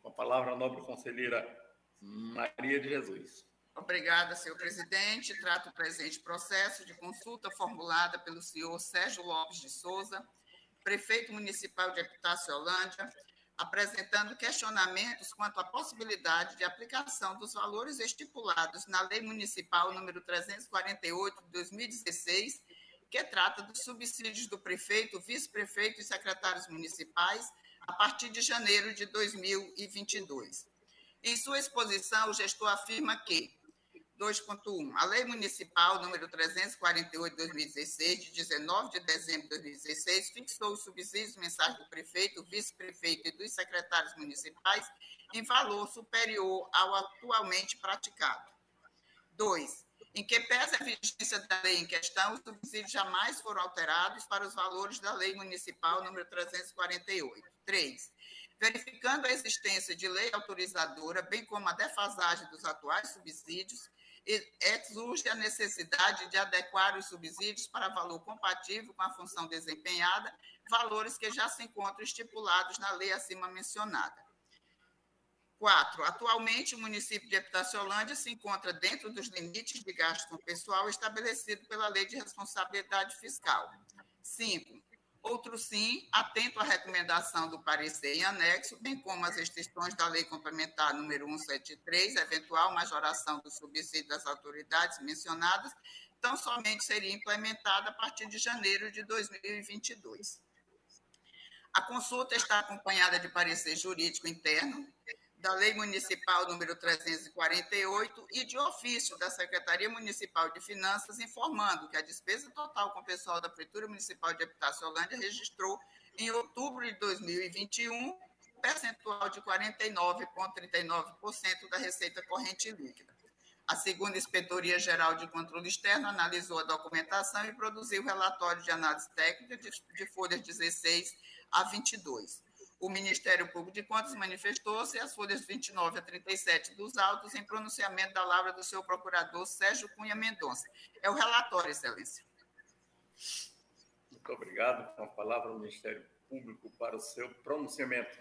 Com a palavra a nobre conselheira Maria de Jesus. Obrigada, senhor presidente. Trato o presente processo de consulta formulada pelo senhor Sérgio Lopes de Souza, prefeito municipal de Epitácio-Holândia, apresentando questionamentos quanto à possibilidade de aplicação dos valores estipulados na Lei Municipal número 348 de 2016, que trata dos subsídios do prefeito, vice-prefeito e secretários municipais a partir de janeiro de 2022. Em sua exposição, o gestor afirma que 2.1. A Lei Municipal número 348 de 2016, de 19 de dezembro de 2016, fixou os subsídios mensais do prefeito, vice-prefeito e dos secretários municipais em valor superior ao atualmente praticado. 2. Em que pese a vigência da lei em questão, os subsídios jamais foram alterados para os valores da Lei Municipal número 348. 3. Verificando a existência de lei autorizadora, bem como a defasagem dos atuais subsídios, surge a necessidade de adequar os subsídios para valor compatível com a função desempenhada, valores que já se encontram estipulados na lei acima mencionada. Quatro, atualmente o município de Epitaciolândia se encontra dentro dos limites de gasto com pessoal estabelecido pela Lei de Responsabilidade Fiscal. Cinco, Outro sim, atento à recomendação do parecer em anexo, bem como as restrições da Lei Complementar número 173, eventual majoração do subsídio das autoridades mencionadas, tão somente seria implementada a partir de janeiro de 2022. A consulta está acompanhada de parecer jurídico interno, da Lei Municipal número 348 e de ofício da Secretaria Municipal de Finanças informando que a despesa total com o pessoal da Prefeitura Municipal de Habitácio Holândia registrou em outubro de 2021 percentual de 49,39% da receita corrente líquida. A segunda Inspetoria Geral de Controle Externo analisou a documentação e produziu relatório de análise técnica de, de folhas 16 a 22. O Ministério Público de Contas manifestou-se as folhas 29 a 37 dos autos em pronunciamento da palavra do seu procurador Sérgio Cunha Mendonça. É o relatório, Excelência. Muito obrigado. Com a palavra o Ministério Público para o seu pronunciamento.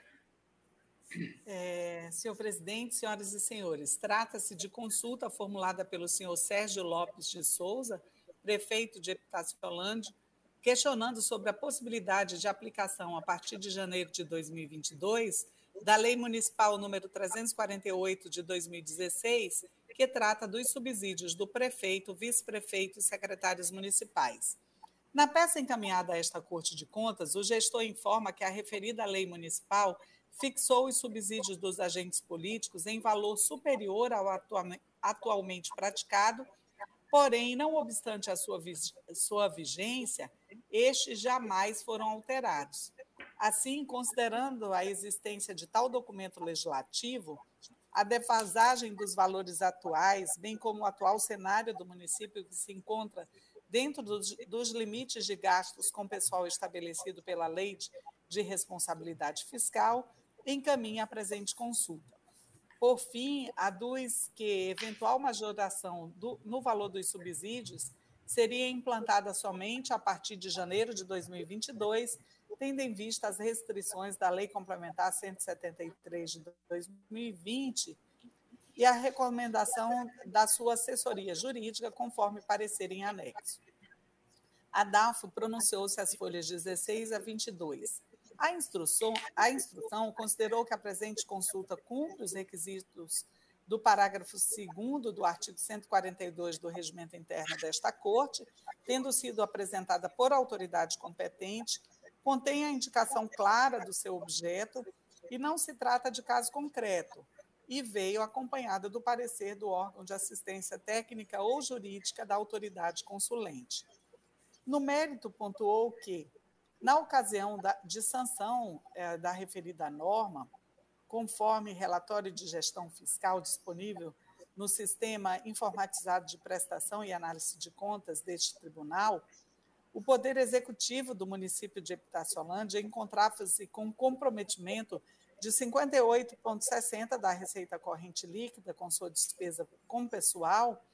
É, senhor presidente, senhoras e senhores, trata-se de consulta formulada pelo senhor Sérgio Lopes de Souza, prefeito de Epitácio-Holândia, questionando sobre a possibilidade de aplicação a partir de janeiro de 2022 da Lei Municipal número 348 de 2016, que trata dos subsídios do prefeito, vice-prefeito e secretários municipais. Na peça encaminhada a esta Corte de Contas, o gestor informa que a referida lei municipal fixou os subsídios dos agentes políticos em valor superior ao atualmente praticado, porém, não obstante a sua, sua vigência, estes jamais foram alterados. Assim, considerando a existência de tal documento legislativo, a defasagem dos valores atuais, bem como o atual cenário do município que se encontra dentro dos, dos limites de gastos com pessoal estabelecido pela Lei de Responsabilidade Fiscal, encaminha a presente consulta. Por fim, aduz que eventual majoração do, no valor dos subsídios seria implantada somente a partir de janeiro de 2022, tendo em vista as restrições da Lei Complementar 173 de 2020 e a recomendação da sua assessoria jurídica, conforme parecer em anexo. A DAFO pronunciou-se às folhas 16 a 22. A instrução, a instrução considerou que a presente consulta cumpre os requisitos do parágrafo 2 do artigo 142 do Regimento Interno desta Corte, tendo sido apresentada por autoridade competente, contém a indicação clara do seu objeto e não se trata de caso concreto, e veio acompanhada do parecer do órgão de assistência técnica ou jurídica da autoridade consulente. No mérito, pontuou que, na ocasião da, de sanção é, da referida norma, conforme relatório de gestão fiscal disponível no sistema informatizado de prestação e análise de contas deste tribunal, o Poder Executivo do município de Epitaciolândia encontrava-se com comprometimento de 58,60% da receita corrente líquida com sua despesa com pessoal,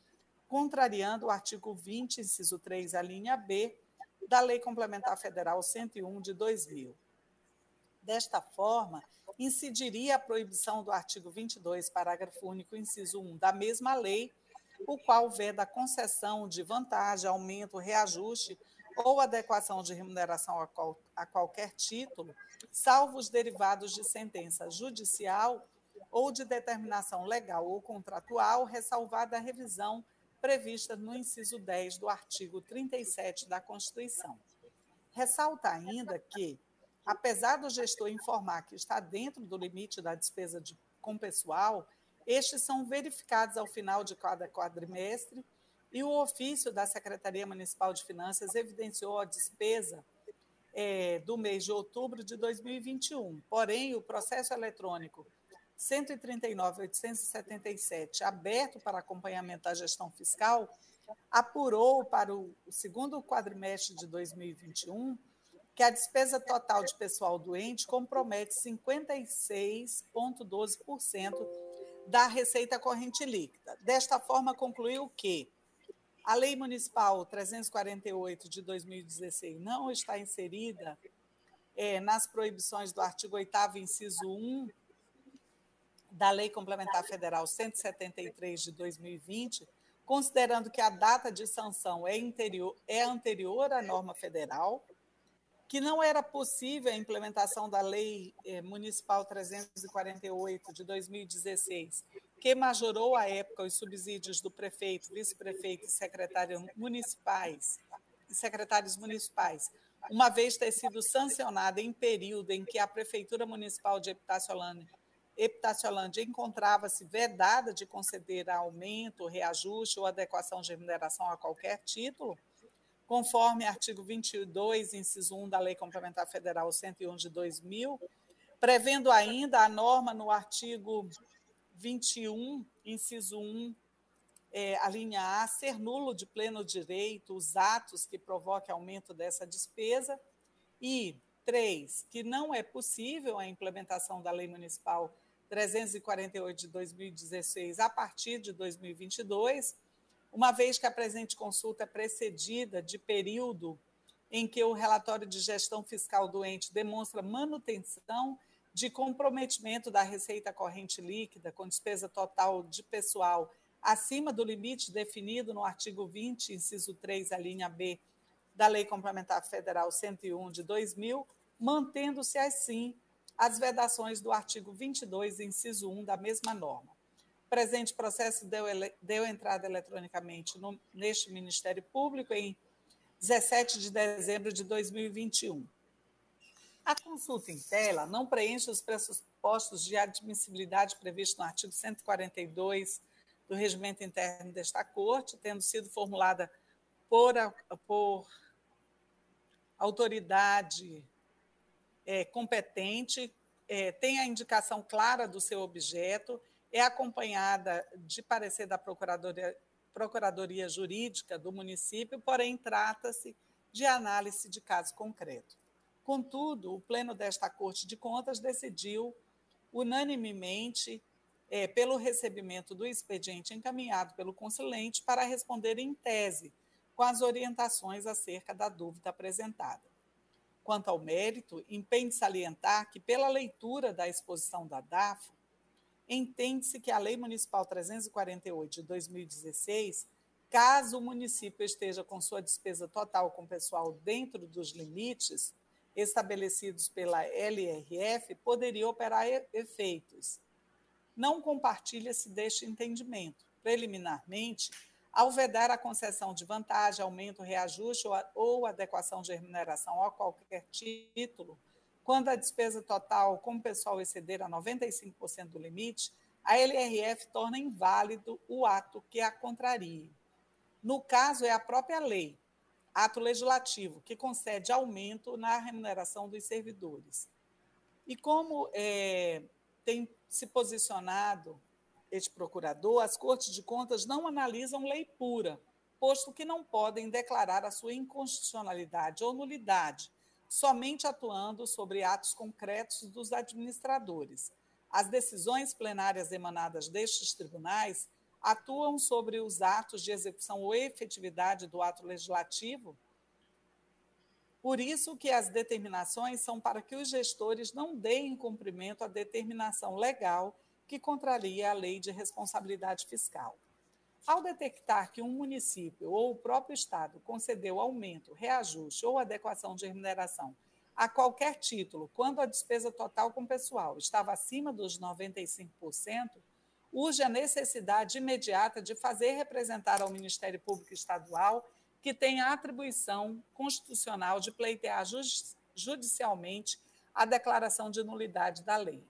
contrariando o artigo 20, inciso 3, a linha B, da Lei Complementar Federal 101 de 2000. Desta forma, incidiria a proibição do artigo 22, parágrafo único, inciso 1 da mesma lei, o qual veda a concessão de vantagem, aumento, reajuste ou adequação de remuneração a, qual, a qualquer título, salvo os derivados de sentença judicial ou de determinação legal ou contratual, ressalvada a revisão prevista no inciso 10 do artigo 37 da Constituição. Ressalta ainda que, apesar do gestor informar que está dentro do limite da despesa de, com pessoal, estes são verificados ao final de cada quadrimestre e o ofício da Secretaria Municipal de Finanças evidenciou a despesa é, do mês de outubro de 2021. Porém, o processo eletrônico 139.877, aberto para acompanhamento da gestão fiscal, apurou para o segundo quadrimestre de 2021 que a despesa total de pessoal doente compromete 56,12% da receita corrente líquida. Desta forma, concluiu que a Lei Municipal 348 de 2016 não está inserida é, nas proibições do artigo 8 inciso 1 da Lei Complementar Federal 173 de 2020, considerando que a data de sanção é, interior, é anterior à norma federal, que não era possível a implementação da Lei eh, Municipal 348 de 2016, que majorou à época os subsídios do prefeito, vice-prefeito e secretário municipais secretários municipais, uma vez ter sido sancionada em período em que a Prefeitura Municipal de Epitaciolândia, Epitaciolândia encontrava-se vedada de conceder aumento, reajuste ou adequação de remuneração a qualquer título, conforme artigo 22, inciso 1 da Lei Complementar Federal 101 de 2000, prevendo ainda a norma no artigo 21, inciso 1, é, a linha A, ser nulo de pleno direito os atos que provoquem aumento dessa despesa, e três, que não é possível a implementação da Lei Municipal 348 de 2016 a partir de 2022, uma vez que a presente consulta é precedida de período em que o relatório de gestão fiscal do ente demonstra manutenção de comprometimento da receita corrente líquida com despesa total de pessoal acima do limite definido no artigo 20, inciso 3, a linha B da Lei Complementar Federal 101 de 2000, mantendo-se assim as vedações do artigo 22, inciso 1 da mesma norma. O presente processo deu, deu entrada eletronicamente no, neste Ministério Público em 17 de dezembro de 2021. A consulta em tela não preenche os pressupostos de admissibilidade previstos no artigo 142 do Regimento Interno desta Corte, tendo sido formulada por, por autoridade é, competente, é, tem a indicação clara do seu objeto, é acompanhada de parecer da Procuradoria, Procuradoria Jurídica do município, porém trata-se de análise de caso concreto. Contudo, o Pleno desta Corte de Contas decidiu unanimemente é, pelo recebimento do expediente encaminhado pelo consulente para responder em tese com as orientações acerca da dúvida apresentada. Quanto ao mérito, empenho salientar que, pela leitura da exposição da DAFO, entende-se que a Lei Municipal 348 de 2016, caso o município esteja com sua despesa total com pessoal dentro dos limites estabelecidos pela LRF, poderia operar efeitos. Não compartilha-se deste entendimento. Preliminarmente, ao vedar a concessão de vantagem, aumento, reajuste ou adequação de remuneração a qualquer título, quando a despesa total com pessoal exceder a 95% do limite, a LRF torna inválido o ato que a contrarie. No caso, é a própria lei, ato legislativo, que concede aumento na remuneração dos servidores. E como é, tem se posicionado este procurador, as cortes de contas não analisam lei pura, posto que não podem declarar a sua inconstitucionalidade ou nulidade, somente atuando sobre atos concretos dos administradores. As decisões plenárias emanadas destes tribunais atuam sobre os atos de execução ou efetividade do ato legislativo. Por isso que as determinações são para que os gestores não deem cumprimento à determinação legal que contraria a lei de responsabilidade fiscal. Ao detectar que um município ou o próprio Estado concedeu aumento, reajuste ou adequação de remuneração a qualquer título, quando a despesa total com pessoal estava acima dos 95%, urge a necessidade imediata de fazer representar ao Ministério Público Estadual, que tem a atribuição constitucional de pleitear judicialmente a declaração de nulidade da lei.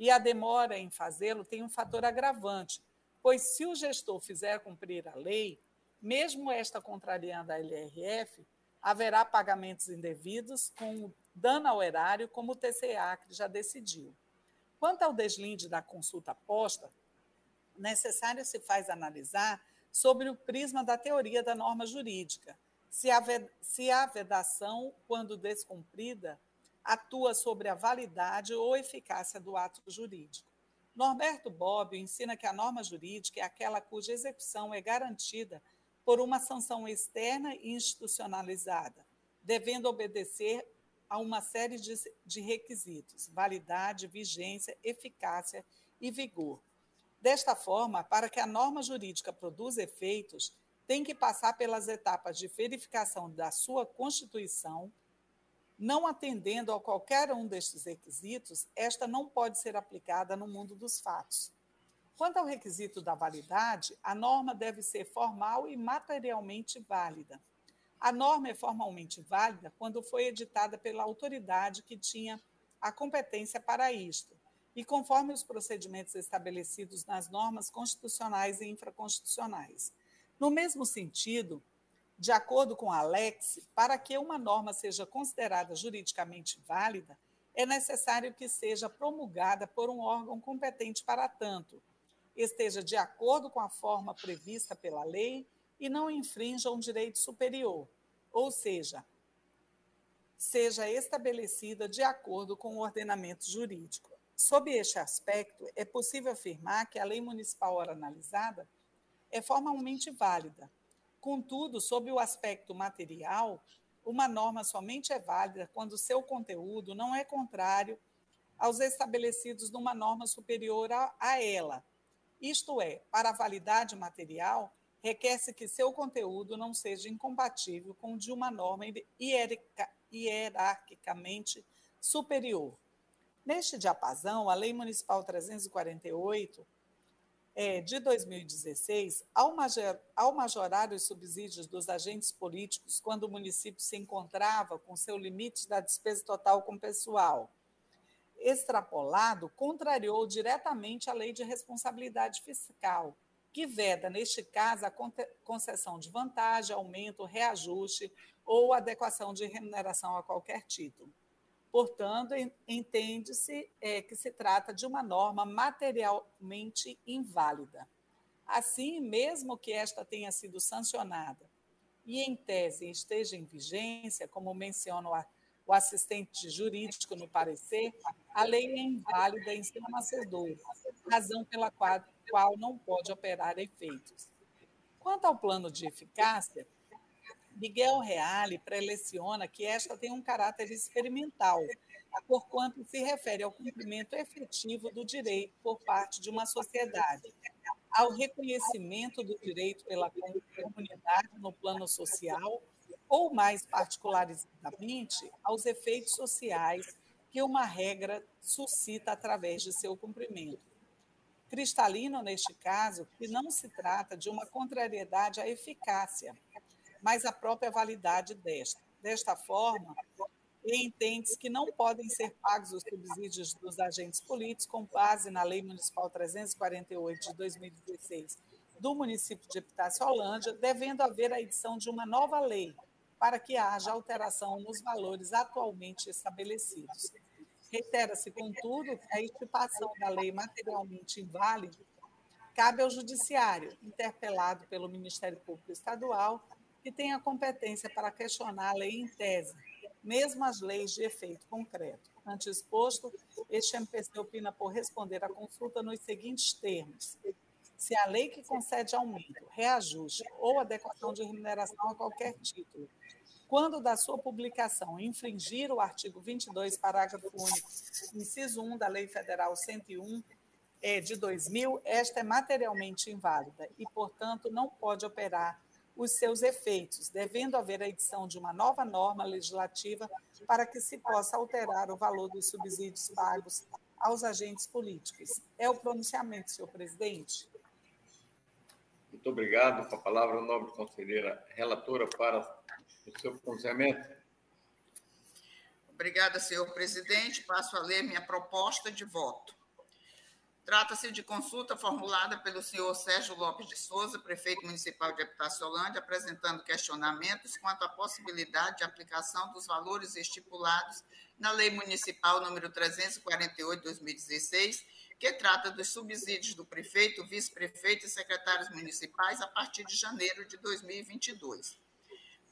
E a demora em fazê-lo tem um fator agravante, pois se o gestor fizer cumprir a lei, mesmo esta contrariando a LRF, haverá pagamentos indevidos com dano ao erário, como o TCEACRE já decidiu. Quanto ao deslinde da consulta posta, necessário se faz analisar sobre o prisma da teoria da norma jurídica, se se a vedação, quando descumprida, atua sobre a validade ou eficácia do ato jurídico. Norberto Bobbio ensina que a norma jurídica é aquela cuja execução é garantida por uma sanção externa e institucionalizada, devendo obedecer a uma série de, de requisitos: validade, vigência, eficácia e vigor. Desta forma, para que a norma jurídica produza efeitos, tem que passar pelas etapas de verificação da sua constituição, não atendendo a qualquer um destes requisitos, esta não pode ser aplicada no mundo dos fatos. Quanto ao requisito da validade, a norma deve ser formal e materialmente válida. A norma é formalmente válida quando foi editada pela autoridade que tinha a competência para isto, e conforme os procedimentos estabelecidos nas normas constitucionais e infraconstitucionais. No mesmo sentido, de acordo com Alex, para que uma norma seja considerada juridicamente válida, é necessário que seja promulgada por um órgão competente para tanto, esteja de acordo com a forma prevista pela lei e não infrinja um direito superior, ou seja, seja estabelecida de acordo com o ordenamento jurídico. Sob este aspecto, é possível afirmar que a lei municipal ora analisada é formalmente válida, Contudo, sob o aspecto material, uma norma somente é válida quando seu conteúdo não é contrário aos estabelecidos numa norma superior a, a ela. Isto é, para a validade material, requer-se que seu conteúdo não seja incompatível com o de uma norma hierarquicamente superior. Neste diapasão, a Lei Municipal 348 é, de 2016, ao, major, ao majorar os subsídios dos agentes políticos quando o município se encontrava com seu limite da despesa total com pessoal extrapolado, contrariou diretamente a lei de responsabilidade fiscal, que veda, neste caso, a concessão de vantagem, aumento, reajuste ou adequação de remuneração a qualquer título. Portanto, entende-se é, que se trata de uma norma materialmente inválida. Assim, mesmo que esta tenha sido sancionada e, em tese, esteja em vigência, como menciona o assistente jurídico no parecer, a lei é inválida em seu nascedor, razão pela qual, não pode operar efeitos. Quanto ao plano de eficácia, Miguel Reale preleciona que esta tem um caráter experimental, porquanto se refere ao cumprimento efetivo do direito por parte de uma sociedade, ao reconhecimento do direito pela comunidade no plano social, ou mais particularizadamente, aos efeitos sociais que uma regra suscita através de seu cumprimento. Cristalino, neste caso, que não se trata de uma contrariedade à eficácia, mas à própria validade desta. Desta forma, entende-se que não podem ser pagos os subsídios dos agentes políticos com base na Lei Municipal 348 de 2016 do município de Epitácio-Holândia, devendo haver a edição de uma nova lei para que haja alteração nos valores atualmente estabelecidos. Reitera-se, contudo, que a estipação da lei materialmente inválida cabe ao Judiciário, interpelado pelo Ministério Público Estadual, que tem a competência para questionar a lei em tese, mesmo as leis de efeito concreto. Ante exposto, este MPC opina por responder à consulta nos seguintes termos. Se a lei que concede aumento, reajuste ou adequação de remuneração a qualquer título, quando da sua publicação infringir o artigo 22, parágrafo único, inciso 1 da Lei Federal 101 é, de 2000, esta é materialmente inválida e, portanto, não pode operar os seus efeitos, devendo haver a edição de uma nova norma legislativa para que se possa alterar o valor dos subsídios pagos aos agentes políticos. É o pronunciamento, senhor presidente. Muito obrigado. Com a palavra, a nobre conselheira relatora para o seu pronunciamento. Obrigada, senhor presidente. Passo a ler minha proposta de voto. Trata-se de consulta formulada pelo senhor Sérgio Lopes de Souza, prefeito municipal de Epitácio-Holândia, apresentando questionamentos quanto à possibilidade de aplicação dos valores estipulados na Lei Municipal número 348 de 2016, que trata dos subsídios do prefeito, vice-prefeito e secretários municipais a partir de janeiro de 2022.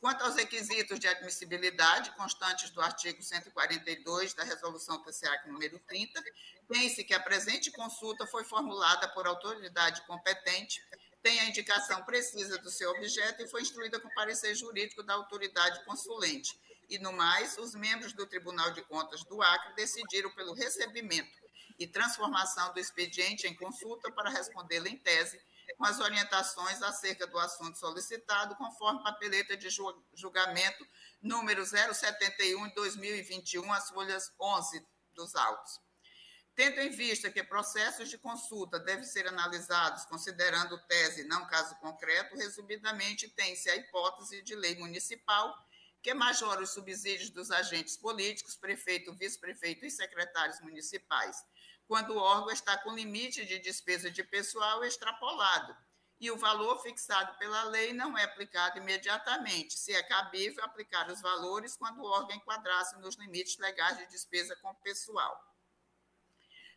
Quanto aos requisitos de admissibilidade constantes do artigo 142 da Resolução TCA número 30, Pense que a presente consulta foi formulada por autoridade competente, tem a indicação precisa do seu objeto e foi instruída com parecer jurídico da autoridade consulente. E, no mais, os membros do Tribunal de Contas do Acre decidiram pelo recebimento e transformação do expediente em consulta para respondê-lo em tese, com as orientações acerca do assunto solicitado, conforme papeleta de julgamento número 071 de 2021, as folhas 11 dos autos. Tendo em vista que processos de consulta devem ser analisados considerando tese não caso concreto, resumidamente tem-se a hipótese de lei municipal que majora os subsídios dos agentes políticos, prefeito, vice-prefeito e secretários municipais, quando o órgão está com limite de despesa de pessoal extrapolado e o valor fixado pela lei não é aplicado imediatamente, se é cabível aplicar os valores quando o órgão enquadrasse nos limites legais de despesa com pessoal.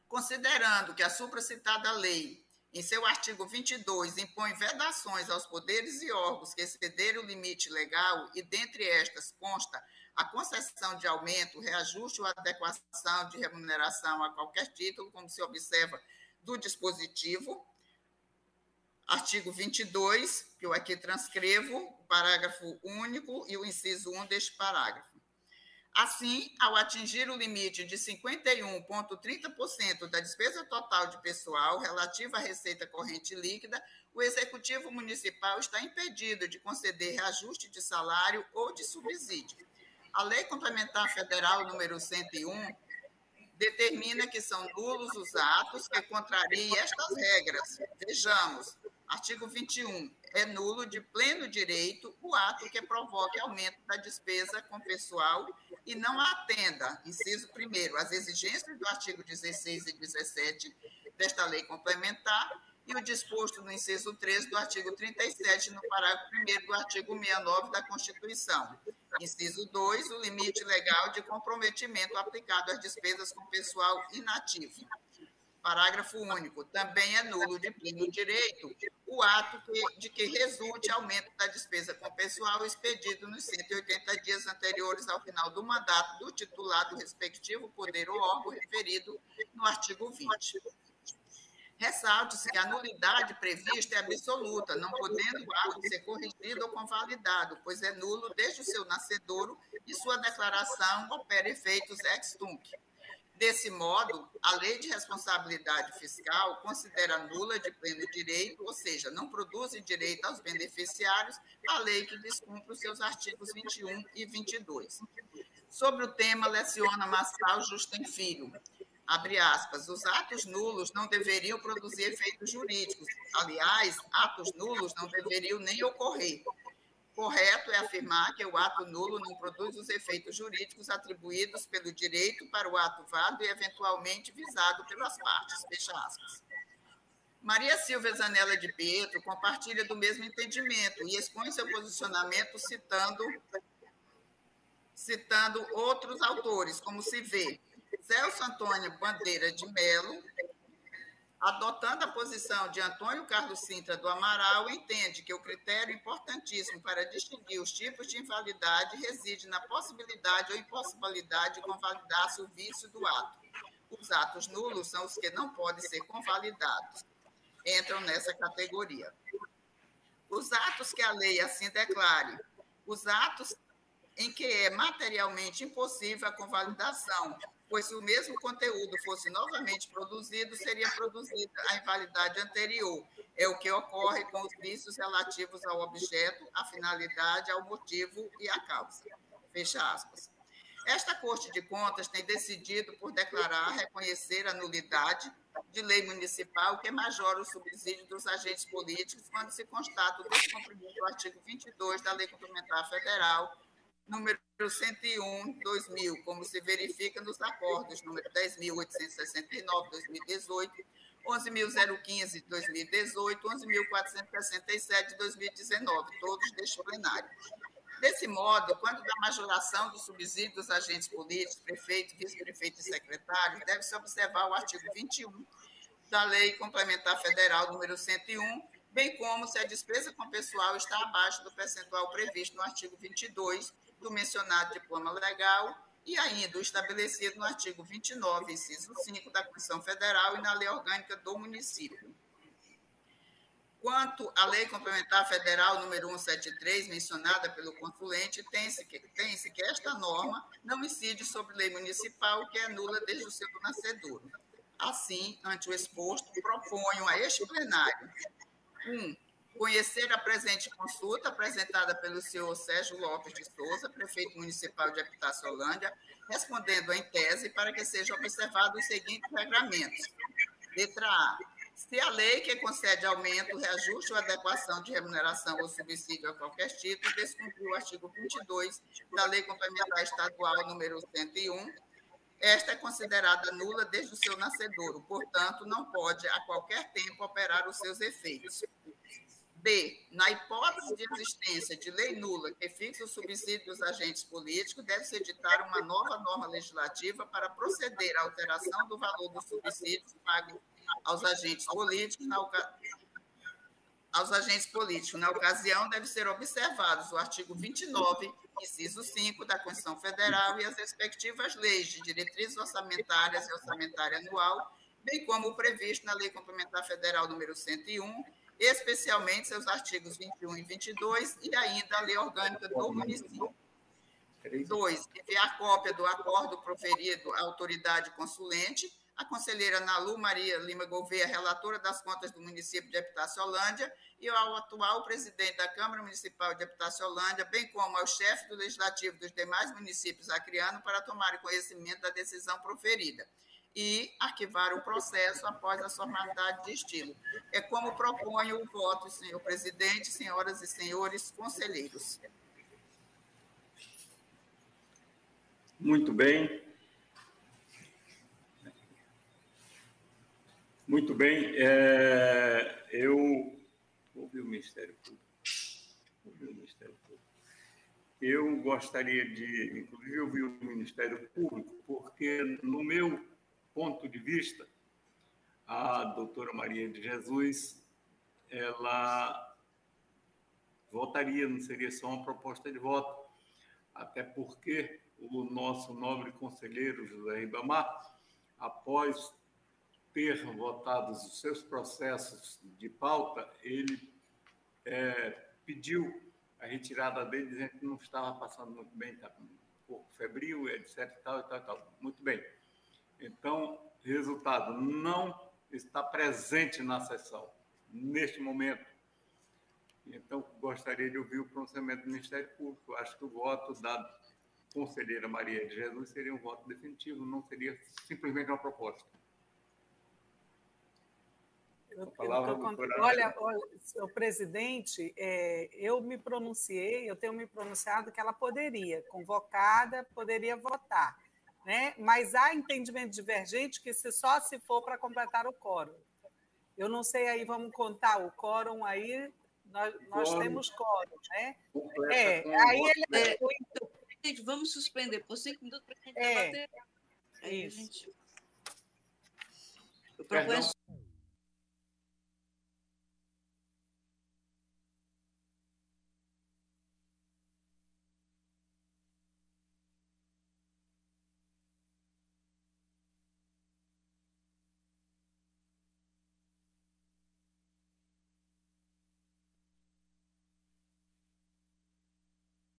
Considerando que a supracitada lei, em seu artigo 22, impõe vedações aos poderes e órgãos que excederem o limite legal, e dentre estas consta a concessão de aumento, reajuste ou adequação de remuneração a qualquer título, como se observa do dispositivo, artigo 22, que eu aqui transcrevo, parágrafo único e o inciso 1 deste parágrafo. Assim, ao atingir o limite de 51,30% da despesa total de pessoal relativa à receita corrente líquida, o Executivo Municipal está impedido de conceder reajuste de salário ou de subsídio. A Lei Complementar Federal número 101 determina que são nulos os atos que contrariem estas regras. Vejamos, artigo 21 é nulo de pleno direito o ato que provoque aumento da despesa com pessoal e não atenda, inciso primeiro, às exigências do artigo 16 e 17 desta lei complementar e o disposto no inciso 13 do artigo 37, no parágrafo 1 do artigo 69 da Constituição. Inciso 2, o limite legal de comprometimento aplicado às despesas com pessoal inativo. Parágrafo único. Também é nulo de pleno direito o ato de que resulte aumento da despesa com pessoal expedido nos 180 dias anteriores ao final do mandato do titular do respectivo poder ou órgão referido no artigo 20. Ressalte-se que a nulidade prevista é absoluta, não podendo o ato ser corrigido ou convalidado, pois é nulo desde o seu nascedouro e sua declaração opera efeitos ex tunc. Desse modo, a lei de responsabilidade fiscal considera nula de pleno direito, ou seja, não produz direito aos beneficiários, a lei que descumpre os seus artigos 21 e 22. Sobre o tema, leciona Massal Justem Filho. Abre aspas, os atos nulos não deveriam produzir efeitos jurídicos. Aliás, atos nulos não deveriam nem ocorrer. Correto é afirmar que o ato nulo não produz os efeitos jurídicos atribuídos pelo direito para o ato válido e eventualmente visado pelas partes. Fecha aspas. Maria Silvia Zanella de Pietro compartilha do mesmo entendimento e expõe seu posicionamento citando citando outros autores, como se vê Celso Antônio Bandeira de Melo, adotando a posição de Antônio Carlos Sintra do Amaral, entende que o critério importantíssimo para distinguir os tipos de invalidade reside na possibilidade ou impossibilidade de convalidar-se o vício do ato. Os atos nulos são os que não podem ser convalidados. Entram nessa categoria. Os atos que a lei assim declare, os atos em que é materialmente impossível a convalidação, pois se o mesmo conteúdo fosse novamente produzido, seria produzida a invalidade anterior. É o que ocorre com os vícios relativos ao objeto, à finalidade, ao motivo e à causa. Fecha aspas. Esta Corte de Contas tem decidido por declarar, reconhecer a nulidade de lei municipal que majora o subsídio dos agentes políticos quando se constata o descumprimento do artigo 22 da Lei Complementar Federal número 101, 2000, como se verifica nos acordos número 10.869, 2018, 11.015, 2018, 11.467, 2019, todos deste plenário. Desse modo, quando da majoração do subsídio dos agentes políticos, prefeito, vice-prefeito e secretário, deve-se observar o artigo 21 da Lei Complementar Federal número 101, bem como se a despesa com pessoal está abaixo do percentual previsto no artigo 22 do mencionado diploma legal e ainda o estabelecido no artigo 29, inciso 5 da Constituição Federal e na Lei Orgânica do Município. Quanto à Lei Complementar Federal número 173, mencionada pelo consulente, tem-se que, tem que esta norma não incide sobre lei municipal, que é nula desde o seu nascedor. Assim, ante o exposto, proponho a este plenário 1. Um, conhecer a presente consulta apresentada pelo senhor Sérgio Lopes de Souza, prefeito municipal de Epitácio-Holândia, respondendo em tese para que sejam observados os seguintes regramentos. Letra A. Se a lei que concede aumento, reajuste ou adequação de remuneração ou subsídio a qualquer título descumpriu o artigo 22 da Lei Complementar Estadual número 101, esta é considerada nula desde o seu nascedouro, portanto, não pode a qualquer tempo operar os seus efeitos. B. Na hipótese de existência de lei nula que fixe o subsídio dos agentes políticos, deve-se editar uma nova norma legislativa para proceder à alteração do valor dos subsídios pagos aos agentes políticos na aos agentes políticos. Na ocasião, deve ser observados o artigo 29, inciso 5 da Constituição Federal e as respectivas leis de diretrizes orçamentárias e orçamentária anual, bem como o previsto na Lei Complementar Federal número 101 especialmente seus artigos 21 e 22 e ainda a lei orgânica do município. Dois, enviar cópia do acordo proferido à autoridade consulente, a conselheira Nalu Maria Lima Gouveia, relatora das contas do município de Epitácio-Holândia, e ao atual presidente da Câmara Municipal de Epitácio-Holândia, bem como ao chefe do legislativo dos demais municípios acrianos, para tomarem conhecimento da decisão proferida e arquivar o processo após a formalidade de estilo. É como proponho o voto, senhor presidente, senhoras e senhores conselheiros. Muito bem. Muito bem. É, eu ouvi o Ministério Público. Ouvi o Ministério Público. Eu gostaria de, inclusive, ouvir o Ministério Público, porque no meu ponto de vista, a doutora Maria de Jesus, ela votaria, não seria só uma proposta de voto, até porque o nosso nobre conselheiro José Ribamar, após ter votado os seus processos de pauta, ele é, pediu a retirada dele, dizendo que não estava passando muito bem, estava um pouco febril, etc. Tal, tal, tal. Muito bem. Então, resultado, não está presente na sessão, neste momento. Então, gostaria de ouvir o pronunciamento do Ministério Público. Acho que o voto da conselheira Maria de Jesus seria um voto definitivo, não seria simplesmente uma proposta. Eu, palavra, eu olha, olha, senhor presidente, é, eu me pronunciei, eu tenho me pronunciado que ela poderia, convocada, poderia votar, né? mas há entendimento divergente que se só se for para completar o quórum. Eu não sei aí, vamos contar o quórum aí, nós, nós quórum. temos quórum, né? É, aí ele... É, então, gente, vamos suspender por cinco minutos para a gente é, debater. Aí Isso. gente... Eu proponho